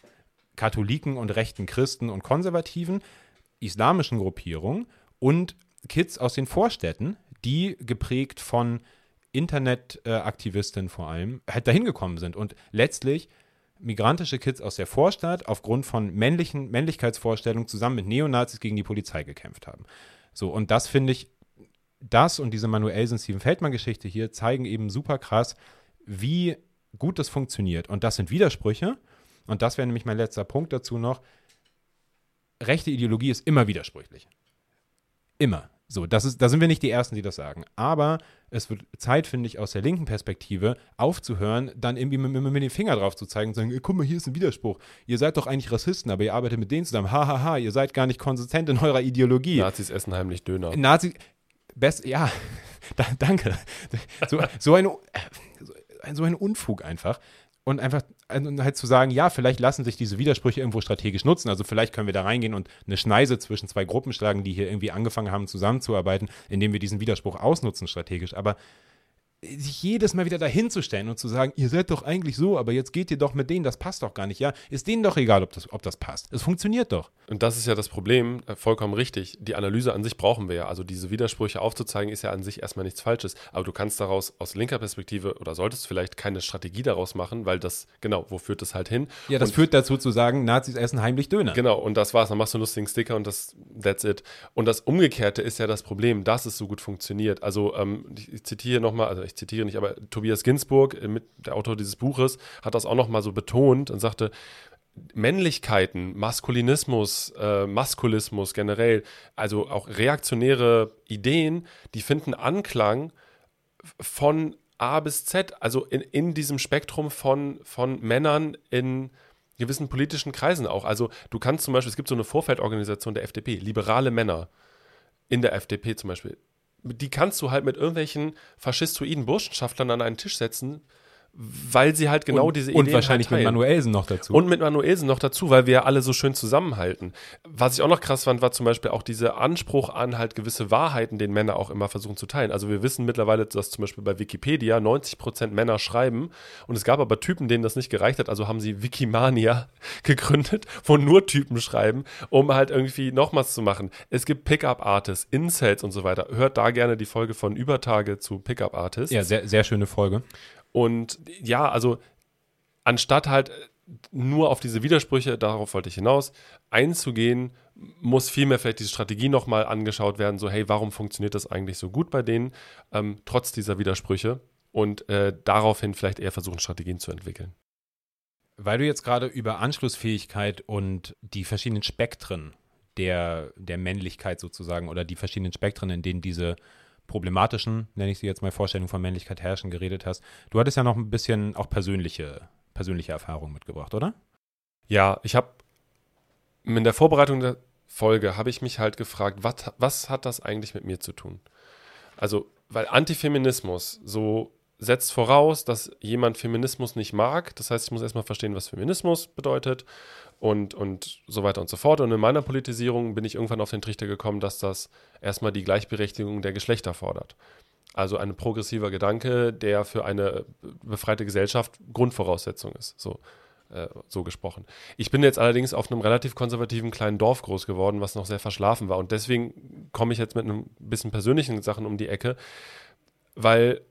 Katholiken und rechten Christen und Konservativen, islamischen Gruppierungen und Kids aus den Vorstädten, die geprägt von Internetaktivisten vor allem halt dahin gekommen sind und letztlich migrantische Kids aus der Vorstadt aufgrund von männlichen Männlichkeitsvorstellungen zusammen mit Neonazis gegen die Polizei gekämpft haben. So, und das finde ich, das und diese Manuelsen-Steven-Feldmann-Geschichte hier zeigen eben super krass, wie gut das funktioniert. Und das sind Widersprüche. Und das wäre nämlich mein letzter Punkt dazu noch. Rechte Ideologie ist immer widersprüchlich. Immer. So, das ist, da sind wir nicht die Ersten, die das sagen. Aber es wird Zeit, finde ich, aus der linken Perspektive aufzuhören, dann irgendwie mit, mit, mit dem Finger drauf zu zeigen und sagen, guck mal, hier ist ein Widerspruch. Ihr seid doch eigentlich Rassisten, aber ihr arbeitet mit denen zusammen. Hahaha, ha, ha, ihr seid gar nicht konsistent in eurer Ideologie. Nazis essen heimlich Döner. Nazis, best, ja, *laughs* da, danke. So, so, ein, so ein Unfug einfach und einfach und halt zu sagen, ja, vielleicht lassen sich diese Widersprüche irgendwo strategisch nutzen. Also vielleicht können wir da reingehen und eine Schneise zwischen zwei Gruppen schlagen, die hier irgendwie angefangen haben zusammenzuarbeiten, indem wir diesen Widerspruch ausnutzen strategisch. Aber sich jedes Mal wieder dahinzustellen und zu sagen, ihr seid doch eigentlich so, aber jetzt geht ihr doch mit denen, das passt doch gar nicht, ja, ist denen doch egal, ob das, ob das passt. Es funktioniert doch. Und das ist ja das Problem, äh, vollkommen richtig. Die Analyse an sich brauchen wir ja. Also diese Widersprüche aufzuzeigen, ist ja an sich erstmal nichts Falsches. Aber du kannst daraus aus linker Perspektive oder solltest vielleicht keine Strategie daraus machen, weil das, genau, wo führt das halt hin? Ja, das und, führt dazu zu sagen, Nazis essen heimlich Döner. Genau, und das war's. Dann machst du einen lustigen Sticker und das, that's it. Und das Umgekehrte ist ja das Problem, dass es so gut funktioniert. Also ähm, ich, ich zitiere nochmal, also ich zitiere nicht, aber Tobias Ginsburg, äh, der Autor dieses Buches, hat das auch nochmal so betont und sagte, Männlichkeiten, Maskulinismus, äh, Maskulismus generell, also auch reaktionäre Ideen, die finden Anklang von A bis Z, also in, in diesem Spektrum von, von Männern in gewissen politischen Kreisen auch. Also du kannst zum Beispiel, es gibt so eine Vorfeldorganisation der FDP, liberale Männer in der FDP zum Beispiel die kannst du halt mit irgendwelchen faschistoiden Burschenschaftlern an einen Tisch setzen, weil sie halt genau und, diese Ideen Und wahrscheinlich halt mit Manuelsen noch dazu. Und mit Manuelsen noch dazu, weil wir ja alle so schön zusammenhalten. Was ich auch noch krass fand, war zum Beispiel auch dieser Anspruch an halt gewisse Wahrheiten, den Männer auch immer versuchen zu teilen. Also wir wissen mittlerweile, dass zum Beispiel bei Wikipedia 90% Männer schreiben und es gab aber Typen, denen das nicht gereicht hat, also haben sie Wikimania *laughs* gegründet, wo nur Typen schreiben, um halt irgendwie nochmals zu machen. Es gibt Pickup-Artists, Incels und so weiter. Hört da gerne die Folge von Übertage zu Pickup-Artists. Ja, sehr, sehr schöne Folge. Und ja, also anstatt halt nur auf diese Widersprüche, darauf wollte ich hinaus, einzugehen, muss vielmehr vielleicht diese Strategie nochmal angeschaut werden, so hey, warum funktioniert das eigentlich so gut bei denen, ähm, trotz dieser Widersprüche und äh, daraufhin vielleicht eher versuchen, Strategien zu entwickeln. Weil du jetzt gerade über Anschlussfähigkeit und die verschiedenen Spektren der, der Männlichkeit sozusagen oder die verschiedenen Spektren, in denen diese problematischen, nenne ich sie jetzt mal, Vorstellungen von Männlichkeit herrschen geredet hast. Du hattest ja noch ein bisschen auch persönliche, persönliche Erfahrungen mitgebracht, oder? Ja, ich habe in der Vorbereitung der Folge habe ich mich halt gefragt, was, was hat das eigentlich mit mir zu tun? Also, weil Antifeminismus so setzt voraus, dass jemand Feminismus nicht mag. Das heißt, ich muss erstmal verstehen, was Feminismus bedeutet und, und so weiter und so fort. Und in meiner Politisierung bin ich irgendwann auf den Trichter gekommen, dass das erstmal die Gleichberechtigung der Geschlechter fordert. Also ein progressiver Gedanke, der für eine befreite Gesellschaft Grundvoraussetzung ist. So, äh, so gesprochen. Ich bin jetzt allerdings auf einem relativ konservativen kleinen Dorf groß geworden, was noch sehr verschlafen war. Und deswegen komme ich jetzt mit einem bisschen persönlichen Sachen um die Ecke, weil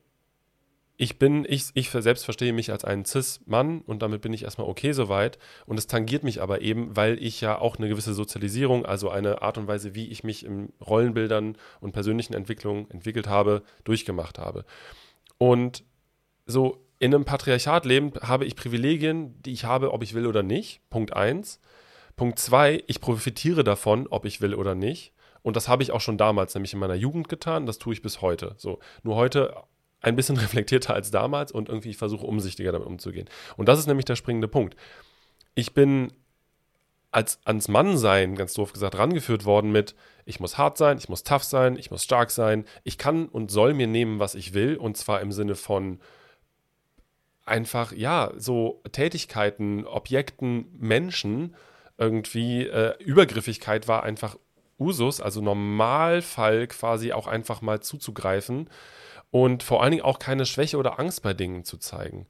ich bin, ich, ich selbst verstehe mich als einen Cis-Mann und damit bin ich erstmal okay soweit. Und es tangiert mich aber eben, weil ich ja auch eine gewisse Sozialisierung, also eine Art und Weise, wie ich mich in Rollenbildern und persönlichen Entwicklungen entwickelt habe, durchgemacht habe. Und so in einem Patriarchat lebend habe ich Privilegien, die ich habe, ob ich will oder nicht. Punkt eins. Punkt zwei, ich profitiere davon, ob ich will oder nicht. Und das habe ich auch schon damals, nämlich in meiner Jugend getan. Das tue ich bis heute. So, nur heute ein bisschen *laughs* reflektierter als damals und irgendwie versuche umsichtiger damit umzugehen. Und das ist nämlich der springende Punkt. Ich bin als ans Mannsein, ganz doof gesagt, rangeführt worden mit, ich muss hart sein, ich muss tough sein, ich muss stark sein, ich kann und soll mir nehmen, was ich will, und zwar im Sinne von einfach, ja, so Tätigkeiten, Objekten, Menschen, irgendwie, äh, Übergriffigkeit war einfach Usus, also Normalfall quasi auch einfach mal zuzugreifen und vor allen Dingen auch keine Schwäche oder Angst bei Dingen zu zeigen.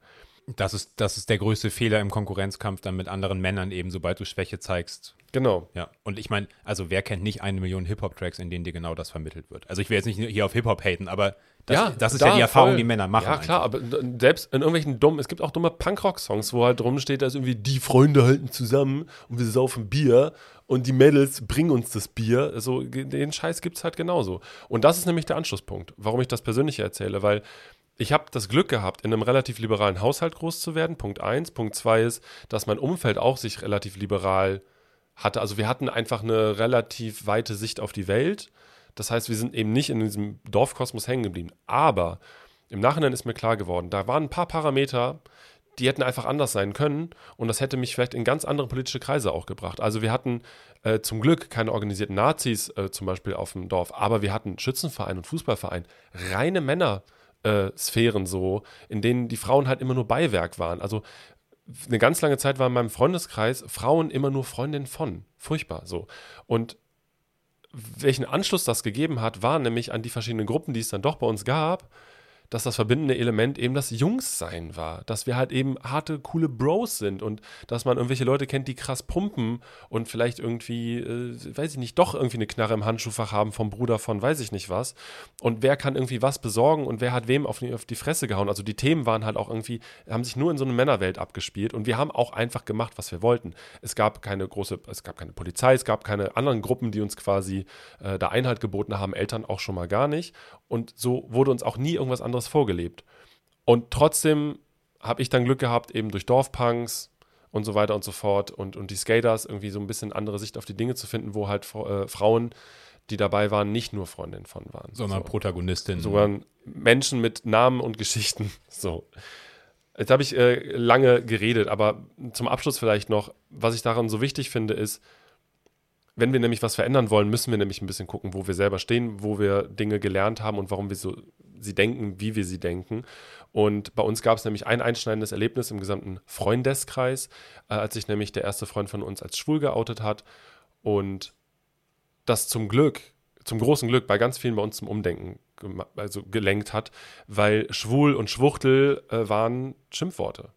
Das ist, das ist der größte Fehler im Konkurrenzkampf dann mit anderen Männern eben, sobald du Schwäche zeigst. Genau. Ja, und ich meine, also wer kennt nicht eine Million Hip-Hop-Tracks, in denen dir genau das vermittelt wird? Also ich will jetzt nicht hier auf Hip-Hop haten, aber das, ja, das ist da, ja die Erfahrung, voll. die Männer machen. Ja, klar, einfach. aber selbst in irgendwelchen dummen, es gibt auch dumme Punkrock-Songs, wo halt drum steht, dass irgendwie die Freunde halten zusammen und wir saufen Bier und die Mädels bringen uns das Bier. Also den Scheiß gibt es halt genauso. Und das ist nämlich der Anschlusspunkt, warum ich das Persönliche erzähle, weil ich habe das Glück gehabt, in einem relativ liberalen Haushalt groß zu werden. Punkt eins. Punkt zwei ist, dass mein Umfeld auch sich relativ liberal hatte. Also wir hatten einfach eine relativ weite Sicht auf die Welt. Das heißt, wir sind eben nicht in diesem Dorfkosmos hängen geblieben. Aber im Nachhinein ist mir klar geworden, da waren ein paar Parameter, die hätten einfach anders sein können und das hätte mich vielleicht in ganz andere politische Kreise auch gebracht. Also wir hatten äh, zum Glück keine organisierten Nazis äh, zum Beispiel auf dem Dorf, aber wir hatten Schützenverein und Fußballverein, reine Männer. Äh, so, in denen die Frauen halt immer nur Beiwerk waren. Also eine ganz lange Zeit waren in meinem Freundeskreis Frauen immer nur Freundinnen von. Furchtbar so. Und welchen Anschluss das gegeben hat, war nämlich an die verschiedenen Gruppen, die es dann doch bei uns gab, dass das verbindende Element eben das Jungssein war. Dass wir halt eben harte, coole Bros sind und dass man irgendwelche Leute kennt, die krass pumpen und vielleicht irgendwie, äh, weiß ich nicht, doch irgendwie eine Knarre im Handschuhfach haben vom Bruder von weiß ich nicht was. Und wer kann irgendwie was besorgen und wer hat wem auf die, auf die Fresse gehauen. Also die Themen waren halt auch irgendwie, haben sich nur in so eine Männerwelt abgespielt und wir haben auch einfach gemacht, was wir wollten. Es gab keine große, es gab keine Polizei, es gab keine anderen Gruppen, die uns quasi äh, da Einhalt geboten haben, Eltern auch schon mal gar nicht. Und so wurde uns auch nie irgendwas anderes vorgelebt. Und trotzdem habe ich dann Glück gehabt, eben durch Dorfpunks und so weiter und so fort und, und die Skaters irgendwie so ein bisschen andere Sicht auf die Dinge zu finden, wo halt äh, Frauen, die dabei waren, nicht nur Freundinnen von waren. Sondern so. Protagonistin. Sogar Menschen mit Namen und Geschichten. *laughs* So. Jetzt habe ich äh, lange geredet, aber zum Abschluss vielleicht noch, was ich daran so wichtig finde, ist, wenn wir nämlich was verändern wollen, müssen wir nämlich ein bisschen gucken, wo wir selber stehen, wo wir Dinge gelernt haben und warum wir so sie denken, wie wir sie denken. Und bei uns gab es nämlich ein einschneidendes Erlebnis im gesamten Freundeskreis, äh, als sich nämlich der erste Freund von uns als schwul geoutet hat und das zum Glück, zum großen Glück bei ganz vielen bei uns zum Umdenken also gelenkt hat, weil schwul und Schwuchtel äh, waren Schimpfworte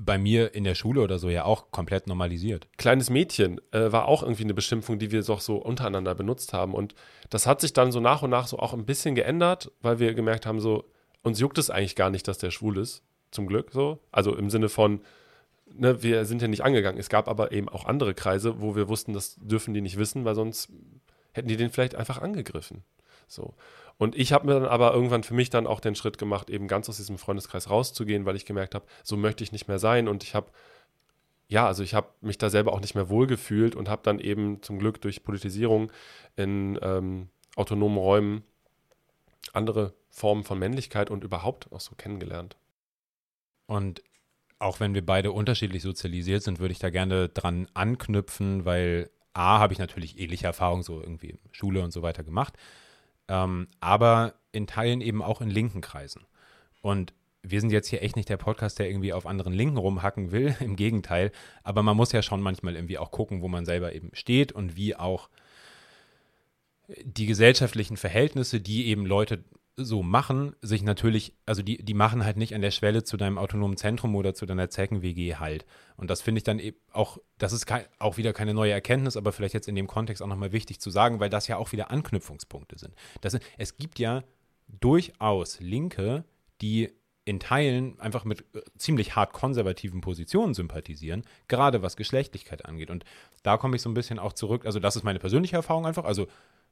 bei mir in der Schule oder so ja auch komplett normalisiert. Kleines Mädchen äh, war auch irgendwie eine Beschimpfung, die wir doch so untereinander benutzt haben. Und das hat sich dann so nach und nach so auch ein bisschen geändert, weil wir gemerkt haben, so, uns juckt es eigentlich gar nicht, dass der schwul ist. Zum Glück so. Also im Sinne von, ne, wir sind ja nicht angegangen. Es gab aber eben auch andere Kreise, wo wir wussten, das dürfen die nicht wissen, weil sonst hätten die den vielleicht einfach angegriffen. So. Und ich habe mir dann aber irgendwann für mich dann auch den Schritt gemacht, eben ganz aus diesem Freundeskreis rauszugehen, weil ich gemerkt habe, so möchte ich nicht mehr sein. Und ich habe, ja, also ich habe mich da selber auch nicht mehr wohlgefühlt und habe dann eben zum Glück durch Politisierung in ähm, autonomen Räumen andere Formen von Männlichkeit und überhaupt auch so kennengelernt. Und auch wenn wir beide unterschiedlich sozialisiert sind, würde ich da gerne dran anknüpfen, weil A, habe ich natürlich ähnliche Erfahrungen so irgendwie Schule und so weiter gemacht ähm, aber in Teilen eben auch in linken Kreisen. Und wir sind jetzt hier echt nicht der Podcast, der irgendwie auf anderen Linken rumhacken will, *laughs* im Gegenteil. Aber man muss ja schon manchmal irgendwie auch gucken, wo man selber eben steht und wie auch die gesellschaftlichen Verhältnisse, die eben Leute so machen, sich natürlich, also die, die machen halt nicht an der Schwelle zu deinem autonomen Zentrum oder zu deiner Zecken-WG halt. Und das finde ich dann eben auch, das ist kein, auch wieder keine neue Erkenntnis, aber vielleicht jetzt in dem Kontext auch nochmal wichtig zu sagen, weil das ja auch wieder Anknüpfungspunkte sind. Das, es gibt ja durchaus Linke, die in Teilen einfach mit äh, ziemlich hart konservativen Positionen sympathisieren, gerade was Geschlechtlichkeit angeht. Und da komme ich so ein bisschen auch zurück. Also, das ist meine persönliche Erfahrung einfach. Also,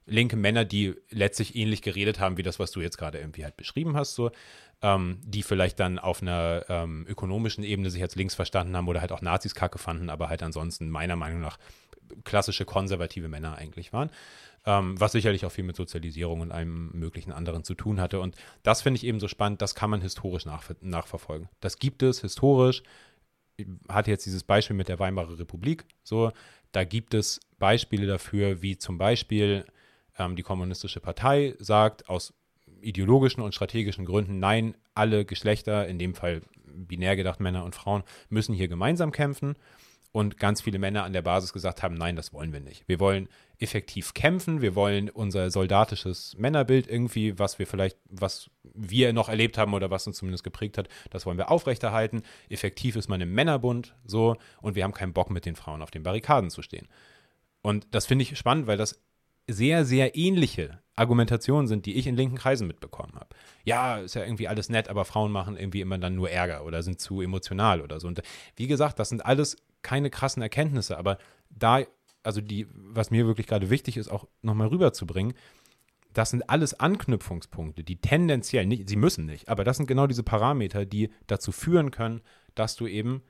linke Männer, die letztlich ähnlich geredet haben, wie das, was du jetzt gerade irgendwie halt beschrieben hast, so, ähm, die vielleicht dann auf einer ähm, ökonomischen Ebene sich als links verstanden haben oder halt auch Nazis kacke fanden, aber halt ansonsten meiner Meinung nach klassische konservative Männer eigentlich waren. Ähm, was sicherlich auch viel mit Sozialisierung und einem möglichen anderen zu tun hatte. Und das finde ich eben so spannend, das kann man historisch nachver nachverfolgen. Das gibt es historisch. Ich hatte jetzt dieses Beispiel mit der Weimarer Republik. So, da gibt es Beispiele dafür, wie zum Beispiel die Kommunistische Partei sagt, aus ideologischen und strategischen Gründen, nein, alle Geschlechter, in dem Fall binär gedacht Männer und Frauen, müssen hier gemeinsam kämpfen. Und ganz viele Männer an der Basis gesagt haben, nein, das wollen wir nicht. Wir wollen effektiv kämpfen, wir wollen unser soldatisches Männerbild irgendwie, was wir vielleicht, was wir noch erlebt haben oder was uns zumindest geprägt hat, das wollen wir aufrechterhalten. Effektiv ist man im Männerbund so und wir haben keinen Bock mit den Frauen auf den Barrikaden zu stehen. Und das finde ich spannend, weil das sehr, sehr ähnliche Argumentationen sind, die ich in linken Kreisen mitbekommen habe. Ja, ist ja irgendwie alles nett, aber Frauen machen irgendwie immer dann nur Ärger oder sind zu emotional oder so. Und wie gesagt, das sind alles keine krassen Erkenntnisse, aber da, also die, was mir wirklich gerade wichtig ist, auch nochmal rüberzubringen, das sind alles Anknüpfungspunkte, die tendenziell, nicht, sie müssen nicht, aber das sind genau diese Parameter, die dazu führen können, dass du eben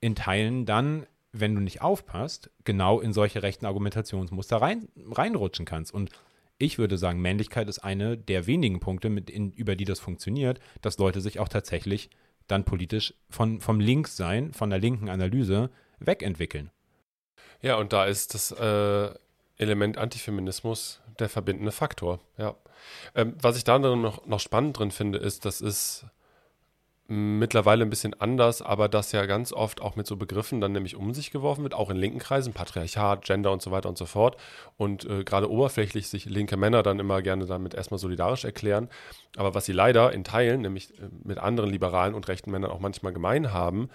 in Teilen dann wenn du nicht aufpasst, genau in solche rechten Argumentationsmuster rein, reinrutschen kannst. Und ich würde sagen, Männlichkeit ist eine der wenigen Punkte, in, über die das funktioniert, dass Leute sich auch tatsächlich dann politisch von, vom Linkssein, von der linken Analyse wegentwickeln. Ja, und da ist das äh, Element Antifeminismus der verbindende Faktor. Ja. Ähm, was ich da noch, noch spannend drin finde, ist, das ist mittlerweile ein bisschen anders, aber das ja ganz oft auch mit so Begriffen dann nämlich um sich geworfen wird, auch in linken Kreisen, Patriarchat, Gender und so weiter und so fort. Und äh, gerade oberflächlich sich linke Männer dann immer gerne damit erstmal solidarisch erklären. Aber was sie leider in Teilen, nämlich äh, mit anderen liberalen und rechten Männern auch manchmal gemein haben,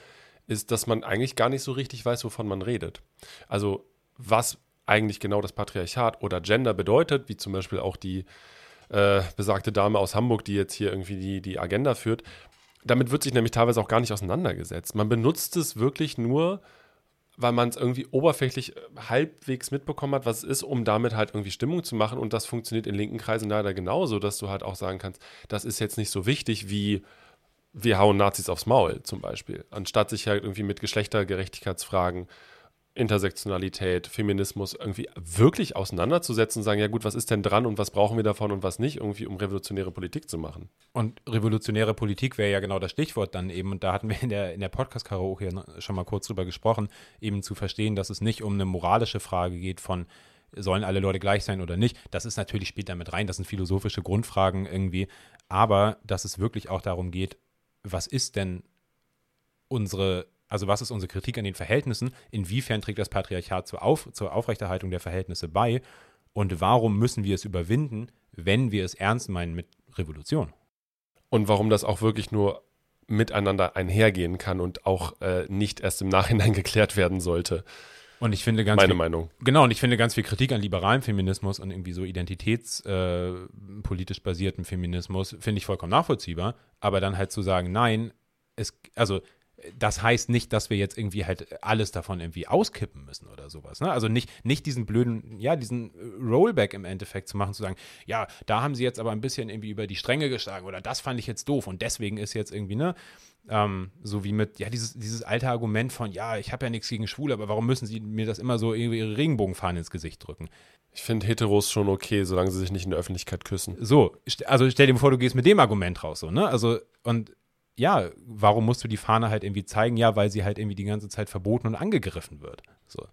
ist, dass man eigentlich gar nicht so richtig weiß, wovon man redet. Also was eigentlich genau das Patriarchat oder Gender bedeutet, wie zum Beispiel auch die äh, besagte Dame aus Hamburg, die jetzt hier irgendwie die, die Agenda führt, damit wird sich nämlich teilweise auch gar nicht auseinandergesetzt. Man benutzt es wirklich nur, weil man es irgendwie oberflächlich äh, halbwegs mitbekommen hat, was es ist, um damit halt irgendwie Stimmung zu machen. Und das funktioniert in linken Kreisen leider genauso, dass du halt auch sagen kannst, das ist jetzt nicht so wichtig wie wir hauen Nazis aufs Maul zum Beispiel. Anstatt sich halt irgendwie mit Geschlechtergerechtigkeitsfragen Intersektionalität, Feminismus irgendwie wirklich auseinanderzusetzen und sagen, ja gut, was ist denn dran und was brauchen wir davon und was nicht, irgendwie um revolutionäre Politik zu machen. Und revolutionäre Politik wäre ja genau das Stichwort dann eben, und da hatten wir in der, in der Podcast-Karaoke schon mal kurz drüber gesprochen, eben zu verstehen, dass es nicht um eine moralische Frage geht von, sollen alle Leute gleich sein oder nicht. Das ist natürlich spielt damit rein, das sind philosophische Grundfragen irgendwie, aber dass es wirklich auch darum geht, was ist denn unsere also was ist unsere Kritik an den Verhältnissen? Inwiefern trägt das Patriarchat zur, Auf, zur Aufrechterhaltung der Verhältnisse bei? Und warum müssen wir es überwinden, wenn wir es ernst meinen mit Revolution? Und warum das auch wirklich nur miteinander einhergehen kann und auch äh, nicht erst im Nachhinein *laughs* geklärt werden sollte. Und ich finde ganz meine viel, Meinung. Genau, und ich finde ganz viel Kritik an liberalem Feminismus und irgendwie so identitätspolitisch äh, basiertem Feminismus finde ich vollkommen nachvollziehbar. Aber dann halt zu sagen, nein, es, also das heißt nicht, dass wir jetzt irgendwie halt alles davon irgendwie auskippen müssen oder sowas. Ne? Also nicht, nicht diesen blöden, ja, diesen Rollback im Endeffekt zu machen, zu sagen, ja, da haben sie jetzt aber ein bisschen irgendwie über die Stränge geschlagen oder das fand ich jetzt doof und deswegen ist jetzt irgendwie, ne, ähm, so wie mit, ja, dieses, dieses alte Argument von, ja, ich habe ja nichts gegen Schwule, aber warum müssen sie mir das immer so irgendwie ihre Regenbogenfahnen ins Gesicht drücken? Ich finde Heteros schon okay, solange sie sich nicht in der Öffentlichkeit küssen. So, also stell dir vor, du gehst mit dem Argument raus, so, ne? Also, und ja, warum musst du die Fahne halt irgendwie zeigen? Ja, weil sie halt irgendwie die ganze Zeit verboten und angegriffen wird. So.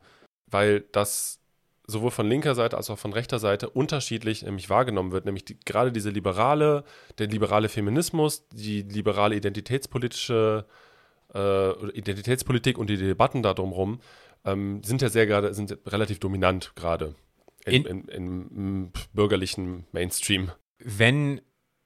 Weil das sowohl von linker Seite als auch von rechter Seite unterschiedlich nämlich wahrgenommen wird, nämlich die, gerade diese liberale, der liberale Feminismus, die liberale identitätspolitische äh, Identitätspolitik und die Debatten da drumherum ähm, sind ja sehr gerade, sind relativ dominant gerade im, bürgerlichen Mainstream. Wenn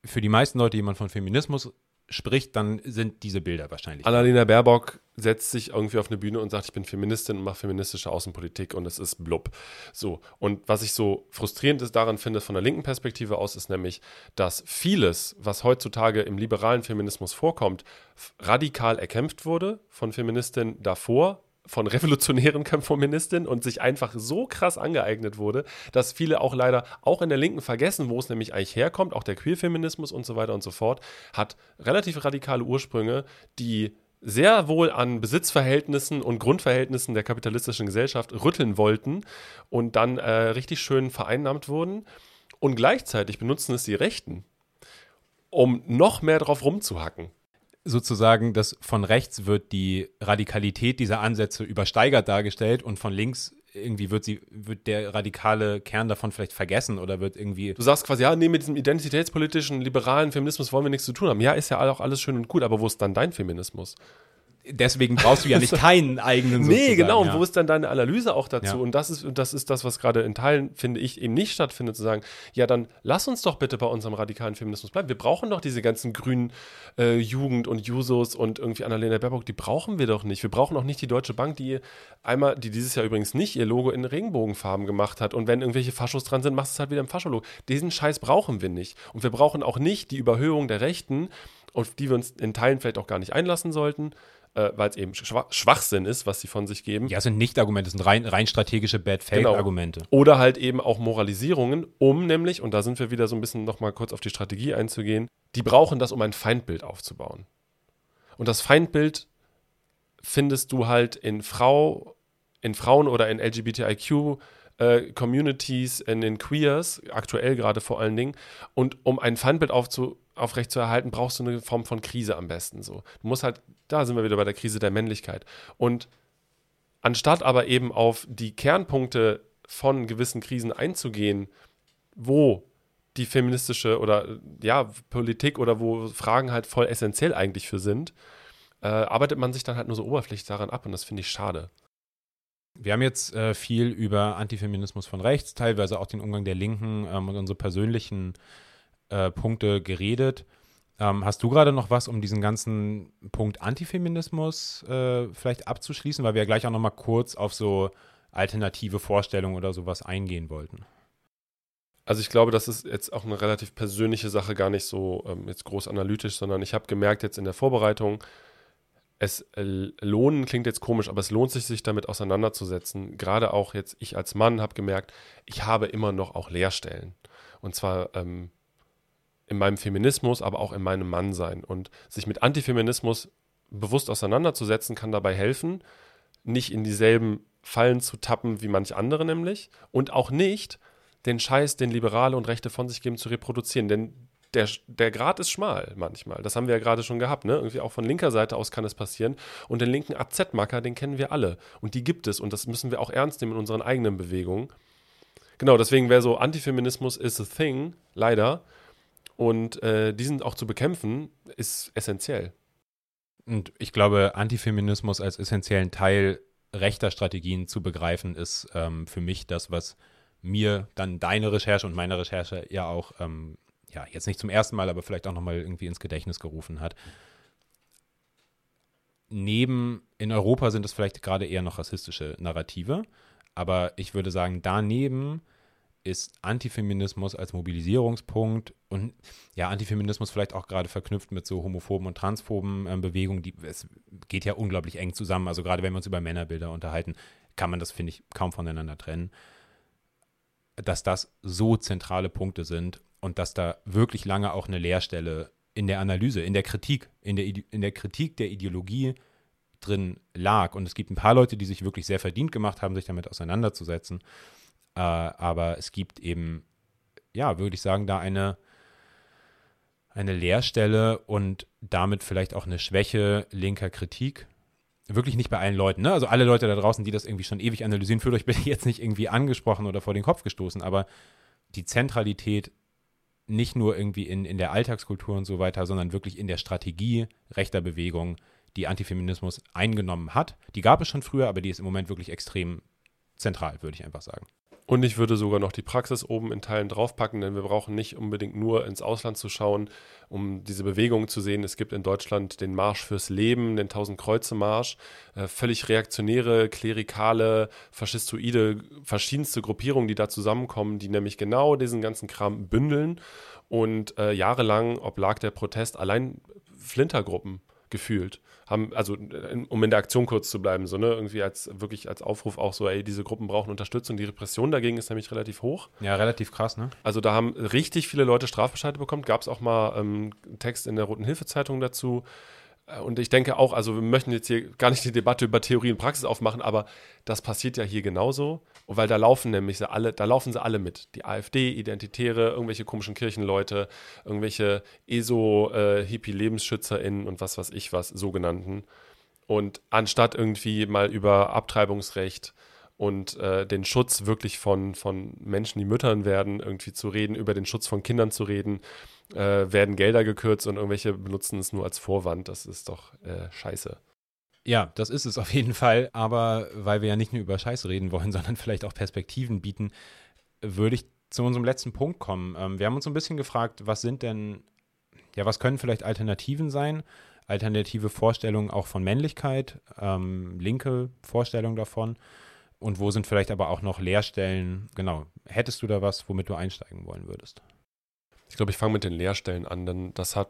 für die meisten Leute jemand von Feminismus spricht, dann sind diese Bilder wahrscheinlich. Annalena Baerbock setzt sich irgendwie auf eine Bühne und sagt, ich bin Feministin und mache feministische Außenpolitik und es ist blub. So. Und was ich so frustrierend ist daran finde, von der linken Perspektive aus, ist nämlich, dass vieles, was heutzutage im liberalen Feminismus vorkommt, radikal erkämpft wurde von Feministinnen davor, von revolutionären Feministinnen und sich einfach so krass angeeignet wurde, dass viele auch leider auch in der Linken vergessen, wo es nämlich eigentlich herkommt. Auch der Queerfeminismus und so weiter und so fort hat relativ radikale Ursprünge, die sehr wohl an Besitzverhältnissen und Grundverhältnissen der kapitalistischen Gesellschaft rütteln wollten und dann äh, richtig schön vereinnahmt wurden. Und gleichzeitig benutzen es die Rechten, um noch mehr drauf rumzuhacken sozusagen, dass von rechts wird die Radikalität dieser Ansätze übersteigert dargestellt und von links irgendwie wird sie, wird der radikale Kern davon vielleicht vergessen oder wird irgendwie. Du sagst quasi, ja, nee, mit diesem identitätspolitischen, liberalen Feminismus wollen wir nichts zu tun haben. Ja, ist ja auch alles schön und gut, aber wo ist dann dein Feminismus? Deswegen brauchst du ja nicht *laughs* keinen eigenen Nee, genau. Und wo ist dann deine Analyse auch dazu? Ja. Und das ist, das ist das, was gerade in Teilen, finde ich, eben nicht stattfindet, zu sagen, ja, dann lass uns doch bitte bei unserem radikalen Feminismus bleiben. Wir brauchen doch diese ganzen grünen äh, Jugend und Jusos und irgendwie Annalena Baerbock, die brauchen wir doch nicht. Wir brauchen auch nicht die Deutsche Bank, die einmal, die dieses Jahr übrigens nicht ihr Logo in Regenbogenfarben gemacht hat. Und wenn irgendwelche Faschos dran sind, machst du es halt wieder im Faschologo. Diesen Scheiß brauchen wir nicht. Und wir brauchen auch nicht die Überhöhung der Rechten, auf die wir uns in Teilen vielleicht auch gar nicht einlassen sollten äh, weil es eben Schwach Schwachsinn ist, was sie von sich geben. Ja, es sind Nicht-Argumente, es sind rein, rein strategische Bad-Faith-Argumente. Genau. Oder halt eben auch Moralisierungen, um nämlich, und da sind wir wieder so ein bisschen nochmal kurz auf die Strategie einzugehen, die brauchen das, um ein Feindbild aufzubauen. Und das Feindbild findest du halt in Frau, in Frauen oder in LGBTIQ äh, Communities, in den Queers, aktuell gerade vor allen Dingen. Und um ein Feindbild aufzu aufrechtzuerhalten, brauchst du eine Form von Krise am besten. So. Du musst halt, da sind wir wieder bei der Krise der Männlichkeit. Und anstatt aber eben auf die Kernpunkte von gewissen Krisen einzugehen, wo die feministische oder ja, Politik oder wo Fragen halt voll essentiell eigentlich für sind, äh, arbeitet man sich dann halt nur so oberflächlich daran ab und das finde ich schade. Wir haben jetzt äh, viel über Antifeminismus von rechts, teilweise auch den Umgang der Linken ähm, und unsere persönlichen äh, Punkte geredet. Ähm, hast du gerade noch was, um diesen ganzen Punkt Antifeminismus äh, vielleicht abzuschließen, weil wir ja gleich auch noch mal kurz auf so alternative Vorstellungen oder sowas eingehen wollten? Also ich glaube, das ist jetzt auch eine relativ persönliche Sache, gar nicht so ähm, jetzt groß analytisch, sondern ich habe gemerkt jetzt in der Vorbereitung, es äh, lohnen klingt jetzt komisch, aber es lohnt sich, sich damit auseinanderzusetzen. Gerade auch jetzt ich als Mann habe gemerkt, ich habe immer noch auch Leerstellen. Und zwar ähm, in meinem Feminismus, aber auch in meinem Mannsein. Und sich mit Antifeminismus bewusst auseinanderzusetzen, kann dabei helfen, nicht in dieselben Fallen zu tappen wie manch andere nämlich und auch nicht den Scheiß, den Liberale und Rechte von sich geben, zu reproduzieren. Denn der, der Grad ist schmal manchmal. Das haben wir ja gerade schon gehabt. Ne? Irgendwie auch von linker Seite aus kann es passieren. Und den linken AZ-Marker, den kennen wir alle. Und die gibt es. Und das müssen wir auch ernst nehmen in unseren eigenen Bewegungen. Genau, deswegen wäre so Antifeminismus is a thing, leider. Und äh, diesen auch zu bekämpfen, ist essentiell. Und ich glaube, Antifeminismus als essentiellen Teil rechter Strategien zu begreifen, ist ähm, für mich das, was mir dann deine Recherche und meine Recherche ja auch, ähm, ja, jetzt nicht zum ersten Mal, aber vielleicht auch nochmal irgendwie ins Gedächtnis gerufen hat. Neben, in Europa sind es vielleicht gerade eher noch rassistische Narrative, aber ich würde sagen, daneben ist Antifeminismus als Mobilisierungspunkt und ja, Antifeminismus vielleicht auch gerade verknüpft mit so homophoben und transphoben äh, Bewegungen, die es geht ja unglaublich eng zusammen. Also gerade wenn wir uns über Männerbilder unterhalten, kann man das, finde ich, kaum voneinander trennen. Dass das so zentrale Punkte sind und dass da wirklich lange auch eine Leerstelle in der Analyse, in der Kritik, in der, in der Kritik der Ideologie drin lag. Und es gibt ein paar Leute, die sich wirklich sehr verdient gemacht haben, sich damit auseinanderzusetzen. Äh, aber es gibt eben, ja, würde ich sagen, da eine, eine Leerstelle und damit vielleicht auch eine Schwäche linker Kritik. Wirklich nicht bei allen Leuten, ne? Also alle Leute da draußen, die das irgendwie schon ewig analysieren, fühlt euch bitte jetzt nicht irgendwie angesprochen oder vor den Kopf gestoßen, aber die Zentralität nicht nur irgendwie in, in der Alltagskultur und so weiter, sondern wirklich in der Strategie rechter Bewegung, die Antifeminismus eingenommen hat. Die gab es schon früher, aber die ist im Moment wirklich extrem zentral, würde ich einfach sagen. Und ich würde sogar noch die Praxis oben in Teilen draufpacken, denn wir brauchen nicht unbedingt nur ins Ausland zu schauen, um diese Bewegungen zu sehen. Es gibt in Deutschland den Marsch fürs Leben, den Tausend-Kreuze-Marsch, äh, völlig reaktionäre, klerikale, faschistoide, verschiedenste Gruppierungen, die da zusammenkommen, die nämlich genau diesen ganzen Kram bündeln. Und äh, jahrelang oblag der Protest allein Flintergruppen gefühlt haben, also um in der Aktion kurz zu bleiben, so, ne, irgendwie als wirklich als Aufruf auch so, ey, diese Gruppen brauchen Unterstützung. Die Repression dagegen ist nämlich relativ hoch. Ja, relativ krass, ne? Also da haben richtig viele Leute Strafbescheide bekommen. Gab es auch mal ähm, einen Text in der Roten Hilfe-Zeitung dazu. Äh, und ich denke auch, also wir möchten jetzt hier gar nicht die Debatte über Theorie und Praxis aufmachen, aber das passiert ja hier genauso, weil da laufen nämlich sie alle, da laufen sie alle mit. Die AfD, Identitäre, irgendwelche komischen Kirchenleute, irgendwelche ESO-Hippie-LebensschützerInnen und was weiß ich was, sogenannten. Und anstatt irgendwie mal über Abtreibungsrecht und äh, den Schutz wirklich von, von Menschen, die Müttern werden, irgendwie zu reden, über den Schutz von Kindern zu reden, äh, werden Gelder gekürzt und irgendwelche benutzen es nur als Vorwand. Das ist doch äh, scheiße. Ja, das ist es auf jeden Fall. Aber weil wir ja nicht nur über Scheiße reden wollen, *laughs* sondern vielleicht auch Perspektiven bieten, würde ich zu unserem letzten Punkt kommen. Ähm, wir haben uns so ein bisschen gefragt, was sind denn, ja, was können vielleicht Alternativen sein? Alternative Vorstellungen auch von Männlichkeit, ähm, linke Vorstellungen davon. Und wo sind vielleicht aber auch noch Leerstellen? Genau. Hättest du da was, womit du einsteigen wollen würdest? Ich glaube, ich fange mit den Leerstellen an, denn das hat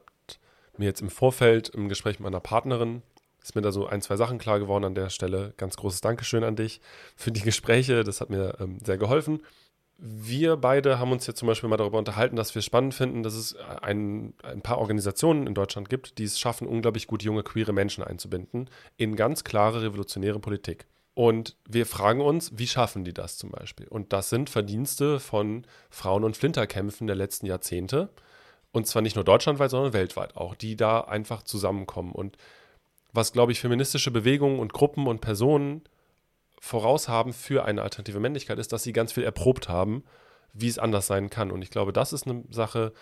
mir jetzt im Vorfeld im Gespräch mit meiner Partnerin ist mir da so ein, zwei Sachen klar geworden an der Stelle. Ganz großes Dankeschön an dich für die Gespräche. Das hat mir ähm, sehr geholfen. Wir beide haben uns jetzt zum Beispiel mal darüber unterhalten, dass wir spannend finden, dass es ein, ein paar Organisationen in Deutschland gibt, die es schaffen, unglaublich gut junge queere Menschen einzubinden in ganz klare revolutionäre Politik. Und wir fragen uns, wie schaffen die das zum Beispiel? Und das sind Verdienste von Frauen- und Flinterkämpfen der letzten Jahrzehnte. Und zwar nicht nur deutschlandweit, sondern weltweit auch, die da einfach zusammenkommen. Und was, glaube ich, feministische Bewegungen und Gruppen und Personen voraus haben für eine alternative Männlichkeit, ist, dass sie ganz viel erprobt haben, wie es anders sein kann. Und ich glaube, das ist eine Sache,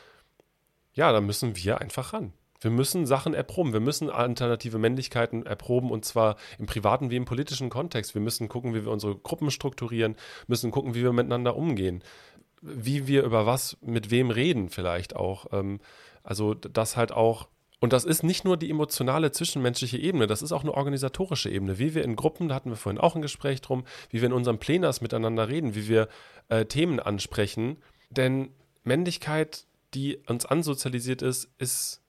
ja, da müssen wir einfach ran. Wir müssen Sachen erproben. Wir müssen alternative Männlichkeiten erproben und zwar im privaten wie im politischen Kontext. Wir müssen gucken, wie wir unsere Gruppen strukturieren, müssen gucken, wie wir miteinander umgehen, wie wir über was mit wem reden vielleicht auch. Ähm, also das halt auch und das ist nicht nur die emotionale zwischenmenschliche Ebene, das ist auch eine organisatorische Ebene. Wie wir in Gruppen, da hatten wir vorhin auch ein Gespräch drum, wie wir in unserem Plenars miteinander reden, wie wir äh, Themen ansprechen. Denn Männlichkeit, die uns ansozialisiert ist, ist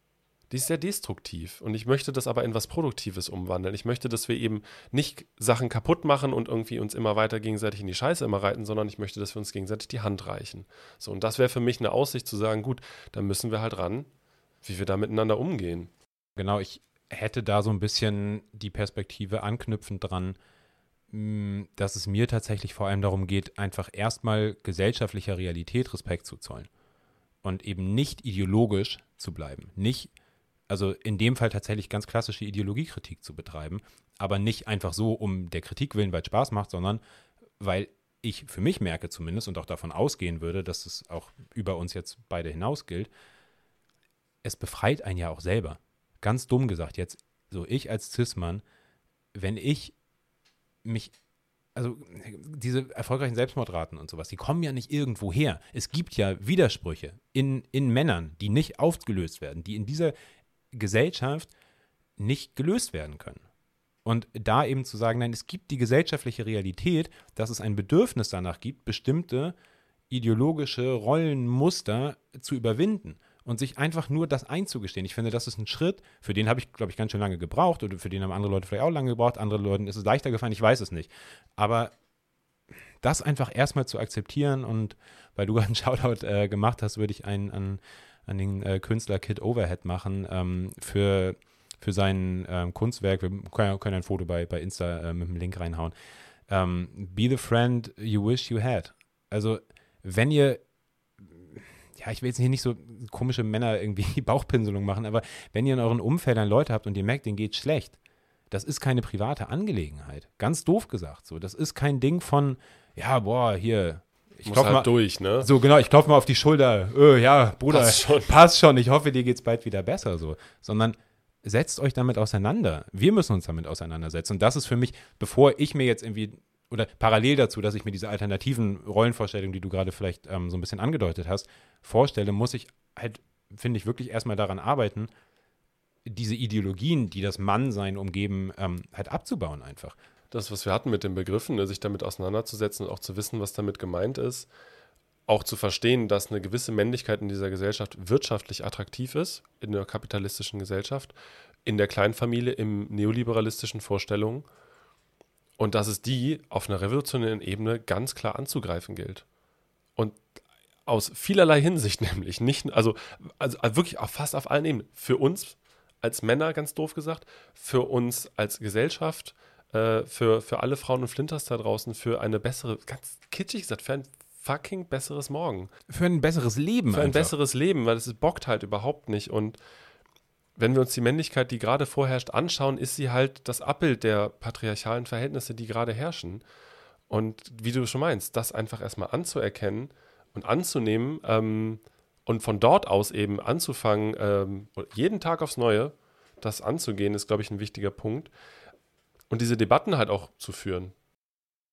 die ist sehr destruktiv. Und ich möchte das aber in was Produktives umwandeln. Ich möchte, dass wir eben nicht Sachen kaputt machen und irgendwie uns immer weiter gegenseitig in die Scheiße immer reiten, sondern ich möchte, dass wir uns gegenseitig die Hand reichen. So, und das wäre für mich eine Aussicht zu sagen, gut, dann müssen wir halt ran, wie wir da miteinander umgehen. Genau, ich hätte da so ein bisschen die Perspektive anknüpfend dran, mm, dass es mir tatsächlich vor allem darum geht, einfach erstmal gesellschaftlicher Realität Respekt zu zollen und eben nicht ideologisch zu bleiben, nicht also in dem Fall tatsächlich ganz klassische Ideologiekritik zu betreiben, aber nicht einfach so um der Kritik willen, weil es Spaß macht, sondern weil ich für mich merke zumindest und auch davon ausgehen würde, dass es auch über uns jetzt beide hinaus gilt, es befreit einen ja auch selber. Ganz dumm gesagt jetzt, so ich als Cis-Mann, wenn ich mich also diese erfolgreichen Selbstmordraten und sowas, die kommen ja nicht irgendwo her. Es gibt ja Widersprüche in, in Männern, die nicht aufgelöst werden, die in dieser Gesellschaft nicht gelöst werden können. Und da eben zu sagen, nein, es gibt die gesellschaftliche Realität, dass es ein Bedürfnis danach gibt, bestimmte ideologische Rollenmuster zu überwinden und sich einfach nur das einzugestehen. Ich finde, das ist ein Schritt, für den habe ich, glaube ich, ganz schön lange gebraucht oder für den haben andere Leute vielleicht auch lange gebraucht, andere Leuten ist es leichter gefallen, ich weiß es nicht. Aber das einfach erstmal zu akzeptieren und weil du gerade *laughs* einen Shoutout äh, gemacht hast, würde ich einen an an den äh, Künstler Kid Overhead machen ähm, für, für sein ähm, Kunstwerk. Wir können, können, ein Foto bei, bei Insta äh, mit dem Link reinhauen. Ähm, Be the friend you wish you had. Also, wenn ihr ja, ich will jetzt hier nicht so komische Männer irgendwie *laughs* Bauchpinselung machen, aber wenn ihr in euren Umfeldern Leute habt und ihr merkt, denen geht schlecht, das ist keine private Angelegenheit. Ganz doof gesagt so. Das ist kein Ding von, ja, boah, hier, ich Muss halt mal, durch, ne? So, genau, ich klopfe mal auf die Schulter. Öh, ja, Bruder, passt schon. *laughs* passt schon. Ich hoffe, dir geht's bald wieder besser, so. Sondern setzt euch damit auseinander. Wir müssen uns damit auseinandersetzen. Und das ist für mich, bevor ich mir jetzt irgendwie oder parallel dazu, dass ich mir diese alternativen Rollenvorstellungen, die du gerade vielleicht ähm, so ein bisschen angedeutet hast, vorstelle, muss ich halt, finde ich, wirklich erstmal daran arbeiten, diese Ideologien, die das Mannsein umgeben, ähm, halt abzubauen einfach. Das, was wir hatten mit den Begriffen, ne, sich damit auseinanderzusetzen und auch zu wissen, was damit gemeint ist, auch zu verstehen, dass eine gewisse Männlichkeit in dieser Gesellschaft wirtschaftlich attraktiv ist, in der kapitalistischen Gesellschaft, in der Kleinfamilie, im neoliberalistischen Vorstellungen und dass es die auf einer revolutionären Ebene ganz klar anzugreifen gilt. Und aus vielerlei Hinsicht *laughs* nämlich, nicht, also, also wirklich auf, fast auf allen Ebenen. Für uns als Männer, ganz doof gesagt, für uns als Gesellschaft, äh, für, für alle Frauen und Flinters da draußen, für eine bessere, ganz kitschig gesagt, für ein fucking besseres Morgen. Für ein besseres Leben. Für ein einfach. besseres Leben, weil es bockt halt überhaupt nicht. Und wenn wir uns die Männlichkeit, die gerade vorherrscht, anschauen, ist sie halt das Abbild der patriarchalen Verhältnisse, die gerade herrschen. Und wie du schon meinst, das einfach erstmal anzuerkennen und anzunehmen ähm, und von dort aus eben anzufangen, ähm, jeden Tag aufs Neue das anzugehen, ist, glaube ich, ein wichtiger Punkt. Und diese Debatten halt auch zu führen.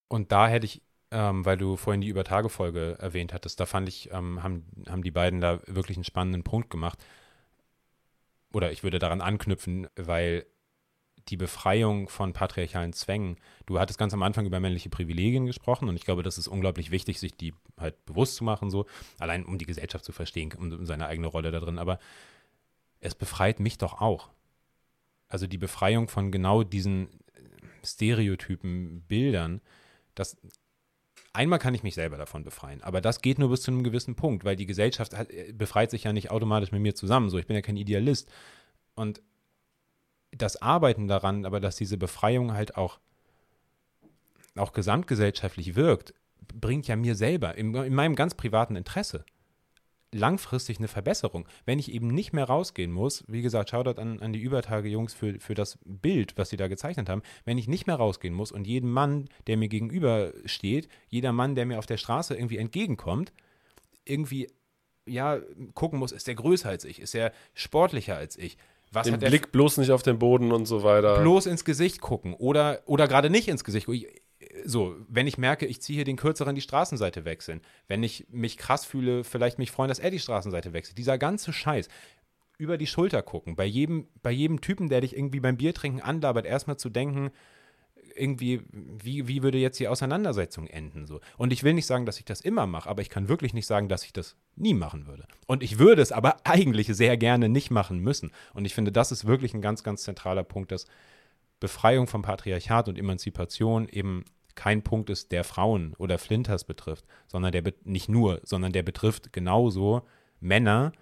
Und da hätte ich ähm, weil du vorhin die Übertagefolge erwähnt hattest, da fand ich, ähm, haben, haben die beiden da wirklich einen spannenden Punkt gemacht. Oder ich würde daran anknüpfen, weil die Befreiung von patriarchalen Zwängen, du hattest ganz am Anfang über männliche Privilegien gesprochen und ich glaube, das ist unglaublich wichtig, sich die halt bewusst zu machen, so, allein um die Gesellschaft zu verstehen, um, um seine eigene Rolle da drin, aber es befreit mich doch auch. Also die Befreiung von genau diesen Stereotypen, Bildern, das, einmal kann ich mich selber davon befreien, aber das geht nur bis zu einem gewissen Punkt, weil die Gesellschaft hat, äh, befreit sich ja nicht automatisch mit mir zusammen. So, ich bin ja kein Idealist. Und das Arbeiten daran, aber dass diese Befreiung halt auch, auch gesamtgesellschaftlich wirkt, bringt ja mir selber in, in meinem ganz privaten Interesse langfristig eine Verbesserung. Wenn ich eben nicht mehr rausgehen muss, wie gesagt, Shoutout an, an die Übertage-Jungs für, für das Bild, was sie da gezeichnet haben, wenn ich nicht mehr rausgehen muss und jeden Mann, der mir gegenüber steht, jeder Mann, der mir auf der Straße irgendwie entgegenkommt, irgendwie, ja, gucken muss, ist der größer als ich, ist er sportlicher als ich, was den Blick bloß nicht auf den Boden und so weiter. Bloß ins Gesicht gucken oder, oder gerade nicht ins Gesicht gucken so, wenn ich merke, ich ziehe hier den Kürzeren die Straßenseite wechseln, wenn ich mich krass fühle, vielleicht mich freuen, dass er die Straßenseite wechselt. Dieser ganze Scheiß. Über die Schulter gucken. Bei jedem, bei jedem Typen, der dich irgendwie beim Biertrinken andabert, erstmal zu denken, irgendwie, wie, wie würde jetzt die Auseinandersetzung enden? So. Und ich will nicht sagen, dass ich das immer mache, aber ich kann wirklich nicht sagen, dass ich das nie machen würde. Und ich würde es aber *laughs* eigentlich sehr gerne nicht machen müssen. Und ich finde, das ist wirklich ein ganz, ganz zentraler Punkt, dass Befreiung vom Patriarchat und Emanzipation eben kein Punkt ist, der Frauen oder Flinters betrifft, sondern der nicht nur, sondern der betrifft genauso Männer,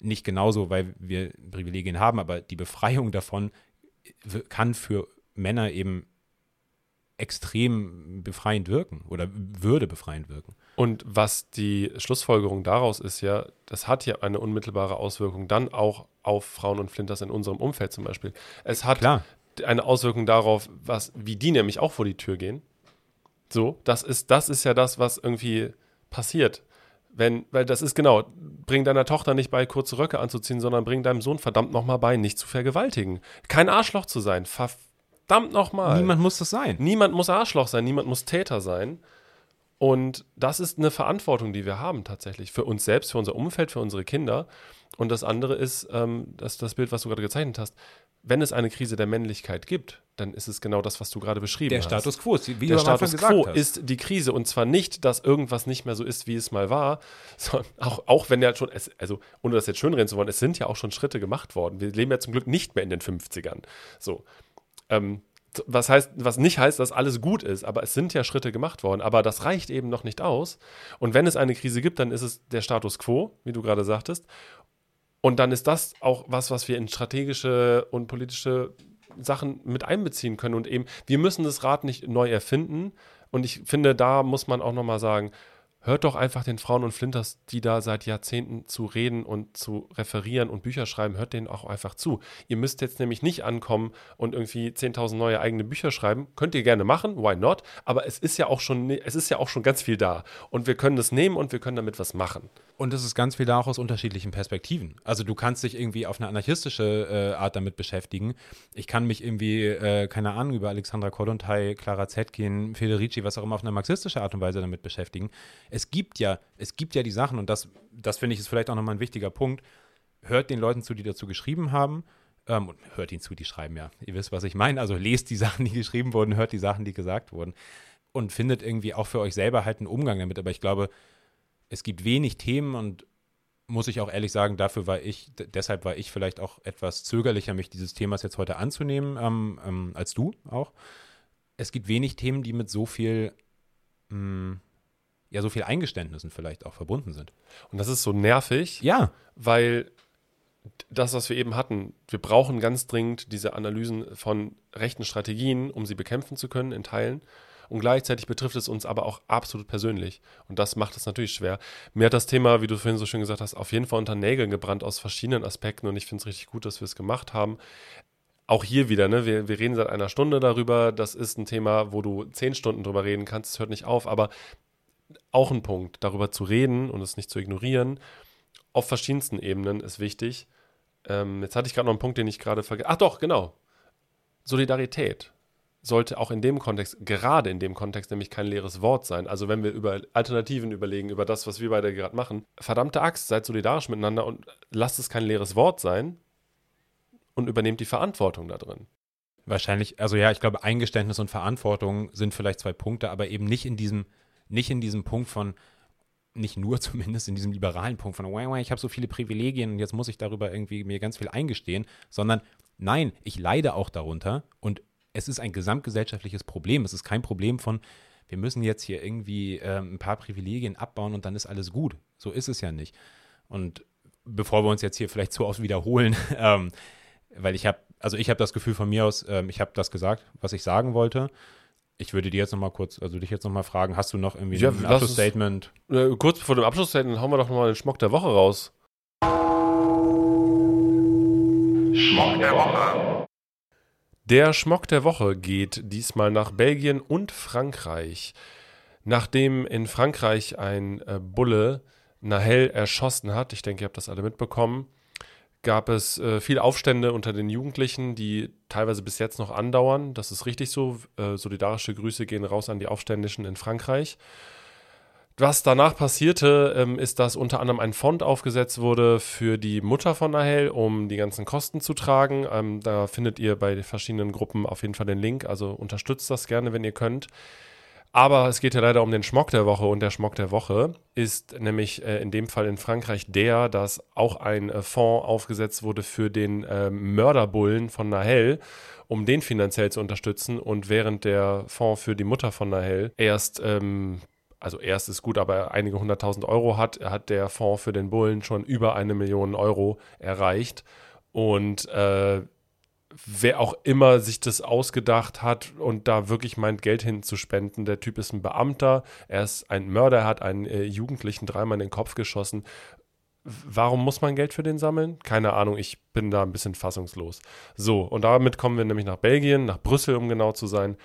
nicht genauso, weil wir Privilegien haben, aber die Befreiung davon kann für Männer eben extrem befreiend wirken oder würde befreiend wirken. Und was die Schlussfolgerung daraus ist ja, das hat ja eine unmittelbare Auswirkung dann auch auf Frauen und Flinters in unserem Umfeld zum Beispiel. Es hat Klar. Eine Auswirkung darauf, was, wie die nämlich auch vor die Tür gehen. So, das ist, das ist ja das, was irgendwie passiert. Wenn, weil das ist genau, bring deiner Tochter nicht bei, kurze Röcke anzuziehen, sondern bring deinem Sohn verdammt nochmal bei, nicht zu vergewaltigen. Kein Arschloch zu sein. Verdammt nochmal. Niemand muss das sein. Niemand muss Arschloch sein, niemand muss Täter sein. Und das ist eine Verantwortung, die wir haben tatsächlich. Für uns selbst, für unser Umfeld, für unsere Kinder. Und das andere ist, ähm, das, das Bild, was du gerade gezeichnet hast, wenn es eine Krise der Männlichkeit gibt, dann ist es genau das, was du gerade beschrieben der hast. Der Status quo, wie der du Status quo hast. ist die Krise und zwar nicht, dass irgendwas nicht mehr so ist, wie es mal war, *laughs* sondern auch, auch wenn ja schon, es, also ohne das jetzt schönreden zu wollen, es sind ja auch schon Schritte gemacht worden. Wir leben ja zum Glück nicht mehr in den 50ern. So. Ähm, was heißt, was nicht heißt, dass alles gut ist, aber es sind ja Schritte gemacht worden. Aber das reicht eben noch nicht aus. Und wenn es eine Krise gibt, dann ist es der Status quo, wie du gerade sagtest. Und dann ist das auch was, was wir in strategische und politische Sachen mit einbeziehen können. Und eben, wir müssen das Rad nicht neu erfinden. Und ich finde, da muss man auch nochmal sagen, hört doch einfach den Frauen und Flinters, die da seit Jahrzehnten zu reden und zu referieren und Bücher schreiben, hört denen auch einfach zu. Ihr müsst jetzt nämlich nicht ankommen und irgendwie 10.000 neue eigene Bücher schreiben. Könnt ihr gerne machen, why not? Aber es ist ja auch schon, es ist ja auch schon ganz viel da. Und wir können das nehmen und wir können damit was machen. Und es ist ganz viel da auch aus unterschiedlichen Perspektiven. Also du kannst dich irgendwie auf eine anarchistische äh, Art damit beschäftigen. Ich kann mich irgendwie, äh, keine Ahnung, über Alexandra Kollontai, Clara Zetkin, Federici, was auch immer, auf eine marxistische Art und Weise damit beschäftigen es gibt ja, es gibt ja die Sachen, und das, das finde ich ist vielleicht auch nochmal ein wichtiger Punkt. Hört den Leuten zu, die dazu geschrieben haben. Ähm, und hört ihnen zu, die schreiben ja. Ihr wisst, was ich meine. Also lest die *laughs* Sachen, die geschrieben wurden, hört die Sachen, die gesagt wurden. Und findet irgendwie auch für euch selber halt einen Umgang damit. Aber ich glaube, es gibt wenig Themen und muss ich auch ehrlich sagen, dafür war ich, deshalb war ich vielleicht auch etwas zögerlicher, mich dieses Themas jetzt heute anzunehmen, ähm, ähm, als du auch. Es gibt wenig Themen, die mit so viel mh, hm, ja so viel Eingeständnissen vielleicht auch verbunden sind. Und das ist so nervig. Ja. Weil das, was wir eben hatten, wir brauchen ganz dringend diese Analysen von rechten Strategien, um sie bekämpfen zu können in Teilen. Und gleichzeitig betrifft es uns aber auch absolut persönlich. Und das macht es natürlich schwer. Mir hat das Thema, wie du vorhin so schön gesagt hast, auf jeden Fall unter Nägeln gebrannt aus verschiedenen Aspekten. Und ich finde es richtig gut, dass wir es gemacht haben. Auch hier wieder, ne? Wir, wir reden seit einer Stunde darüber. Das ist ein Thema, wo du zehn Stunden drüber reden kannst. Es hört nicht auf. Aber auch ein Punkt, darüber zu reden und es nicht zu ignorieren. Auf verschiedensten Ebenen ist wichtig. Ähm, jetzt hatte ich gerade noch einen Punkt, den ich gerade vergessen. Ach doch, genau. Solidarität sollte auch in dem Kontext, gerade in dem Kontext, nämlich kein leeres Wort sein. Also wenn wir über Alternativen überlegen, über das, was wir beide gerade machen, verdammte Axt, seid solidarisch miteinander und lasst es kein leeres Wort sein und übernehmt die Verantwortung da drin. Wahrscheinlich, also ja, ich glaube, Eingeständnis und Verantwortung sind vielleicht zwei Punkte, aber eben nicht in diesem nicht in diesem Punkt von, nicht nur *laughs* zumindest in diesem liberalen Punkt von, ich habe so viele Privilegien und jetzt muss ich darüber irgendwie mir ganz viel eingestehen, sondern nein, ich leide auch darunter und es ist ein gesamtgesellschaftliches Problem. Es ist kein Problem von, wir müssen jetzt hier irgendwie äh, ein paar Privilegien abbauen und dann ist alles gut. So ist es ja nicht. Und bevor wir uns jetzt hier vielleicht zu oft wiederholen, *laughs* ähm, weil ich habe, also ich habe das Gefühl von mir aus, ähm, ich habe das gesagt, was ich sagen wollte. Ich würde dir jetzt noch mal kurz, also dich jetzt noch mal fragen, hast du noch irgendwie ja, ein Abschlussstatement? Äh, kurz vor dem Abschlussstatement hauen wir doch noch mal den Schmock der Woche raus. Schmock der Woche. Der Schmock der Woche geht diesmal nach Belgien und Frankreich. Nachdem in Frankreich ein äh, Bulle Nahel erschossen hat, ich denke, ihr habt das alle mitbekommen, gab es äh, viele Aufstände unter den Jugendlichen, die teilweise bis jetzt noch andauern. Das ist richtig so. Äh, solidarische Grüße gehen raus an die Aufständischen in Frankreich. Was danach passierte, ähm, ist, dass unter anderem ein Fond aufgesetzt wurde für die Mutter von Nahel, um die ganzen Kosten zu tragen. Ähm, da findet ihr bei verschiedenen Gruppen auf jeden Fall den Link. Also unterstützt das gerne, wenn ihr könnt. Aber es geht ja leider um den Schmock der Woche und der Schmock der Woche ist nämlich äh, in dem Fall in Frankreich der, dass auch ein äh, Fonds aufgesetzt wurde für den äh, Mörderbullen von Nahel, um den finanziell zu unterstützen. Und während der Fonds für die Mutter von Nahel erst, ähm, also erst ist gut, aber einige hunderttausend Euro hat, hat der Fonds für den Bullen schon über eine Million Euro erreicht. Und äh, wer auch immer sich das ausgedacht hat und da wirklich meint, Geld hinzuspenden. Der Typ ist ein Beamter, er ist ein Mörder, er hat einen äh, Jugendlichen dreimal in den Kopf geschossen. Warum muss man Geld für den sammeln? Keine Ahnung, ich bin da ein bisschen fassungslos. So, und damit kommen wir nämlich nach Belgien, nach Brüssel, um genau zu sein.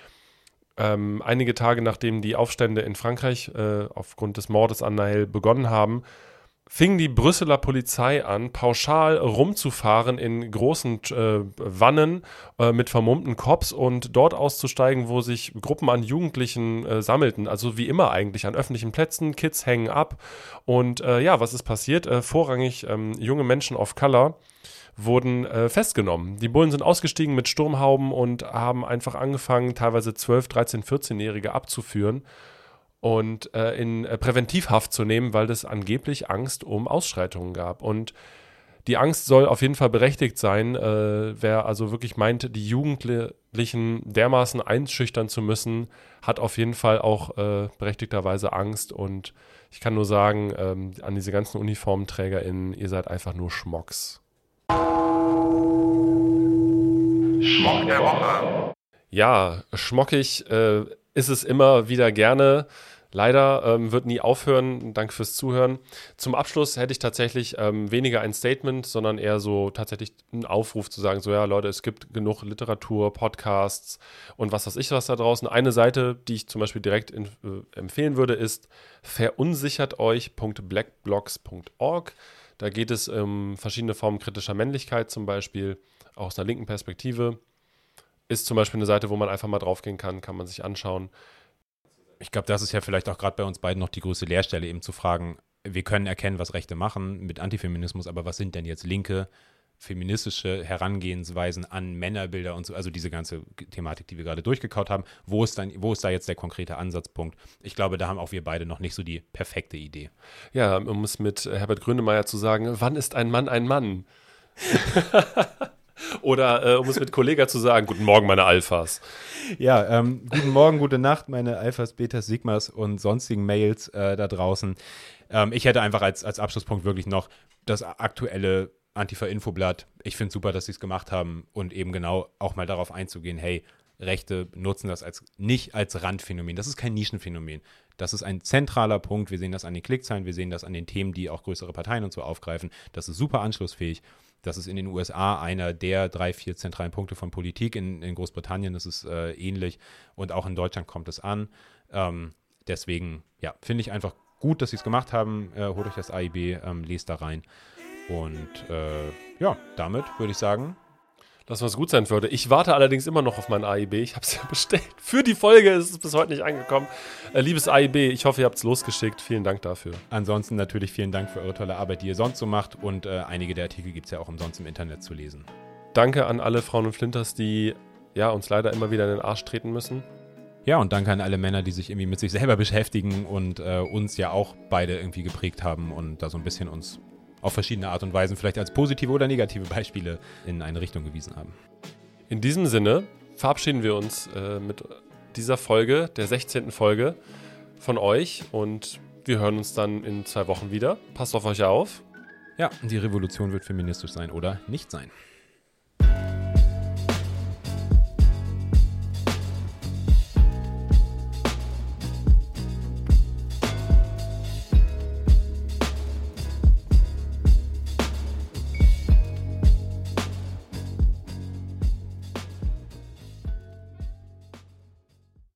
Ähm, einige Tage nachdem die Aufstände in Frankreich äh, aufgrund des Mordes an Nahel begonnen haben, fing die Brüsseler Polizei an, pauschal rumzufahren in großen äh, Wannen äh, mit vermummten Cops und dort auszusteigen, wo sich Gruppen an Jugendlichen äh, sammelten. Also wie immer eigentlich an öffentlichen Plätzen. Kids hängen ab. Und äh, ja, was ist passiert? Äh, vorrangig ähm, junge Menschen of Color wurden äh, festgenommen. Die Bullen sind ausgestiegen mit Sturmhauben und haben einfach angefangen, teilweise 12, 13, 14-Jährige abzuführen und äh, in äh, Präventivhaft zu nehmen, weil es angeblich Angst um Ausschreitungen gab. Und die Angst soll auf jeden Fall berechtigt sein. Äh, wer also wirklich meint, die Jugendlichen dermaßen einschüchtern zu müssen, hat auf jeden Fall auch äh, berechtigterweise Angst. Und ich kann nur sagen, ähm, an diese ganzen UniformträgerInnen, ihr seid einfach nur Schmocks. Schmock der Woche. Ja, schmockig äh, ist es immer wieder gerne leider ähm, wird nie aufhören. Danke fürs Zuhören. Zum Abschluss hätte ich tatsächlich ähm, weniger ein Statement, sondern eher so tatsächlich einen Aufruf zu sagen, so ja Leute, es gibt genug Literatur, Podcasts und was weiß ich was da draußen. Eine Seite, die ich zum Beispiel direkt in, äh, empfehlen würde, ist verunsicherteuch.blackblocks.org. Da geht es um verschiedene Formen kritischer Männlichkeit zum Beispiel, auch aus einer linken Perspektive. Ist zum Beispiel eine Seite, wo man einfach mal draufgehen kann, kann man sich anschauen. Ich glaube, das ist ja vielleicht auch gerade bei uns beiden noch die größte Leerstelle, eben zu fragen, wir können erkennen, was Rechte machen mit Antifeminismus, aber was sind denn jetzt linke feministische Herangehensweisen an Männerbilder und so, also diese ganze Thematik, die wir gerade durchgekaut haben, wo ist dann, wo ist da jetzt der konkrete Ansatzpunkt? Ich glaube, da haben auch wir beide noch nicht so die perfekte Idee. Ja, um es mit Herbert Grönemeyer zu sagen, wann ist ein Mann ein Mann? *laughs* Oder äh, um es mit Kollega zu sagen, guten Morgen, meine Alphas. Ja, ähm, guten Morgen, gute Nacht, meine Alphas, Betas, Sigmas und sonstigen Mails äh, da draußen. Ähm, ich hätte einfach als, als Abschlusspunkt wirklich noch das aktuelle Antifa-Infoblatt. Ich finde super, dass sie es gemacht haben und eben genau auch mal darauf einzugehen, hey, Rechte nutzen das als nicht als Randphänomen. Das ist kein Nischenphänomen. Das ist ein zentraler Punkt. Wir sehen das an den Klickzahlen, wir sehen das an den Themen, die auch größere Parteien und so aufgreifen. Das ist super anschlussfähig. Das ist in den USA einer der drei, vier zentralen Punkte von Politik. In, in Großbritannien ist es äh, ähnlich und auch in Deutschland kommt es an. Ähm, deswegen, ja, finde ich einfach gut, dass sie es gemacht haben. Äh, holt euch das AIB, ähm, lest da rein. Und äh, ja, damit würde ich sagen, dass was gut sein würde. Ich warte allerdings immer noch auf mein AIB. Ich habe es *laughs* ja bestellt. Für die Folge ist es bis heute nicht angekommen. Äh, liebes AIB, ich hoffe, ihr habt es losgeschickt. Vielen Dank dafür. Ansonsten natürlich vielen Dank für eure tolle Arbeit, die ihr sonst so macht. Und äh, einige der Artikel gibt es ja auch umsonst im Internet zu lesen. Danke an alle Frauen und Flinters, die ja, uns leider immer wieder in den Arsch treten müssen. Ja, und danke an alle Männer, die sich irgendwie mit sich selber *laughs* beschäftigen und äh, uns ja auch beide irgendwie geprägt haben und da so ein bisschen uns auf verschiedene Art und Weisen vielleicht als positive oder negative Beispiele in eine Richtung gewiesen haben. In diesem Sinne verabschieden wir uns äh, mit dieser Folge, der 16. Folge von euch und wir hören uns dann in zwei Wochen wieder. Passt auf euch auf. Ja, die Revolution wird feministisch sein oder nicht sein.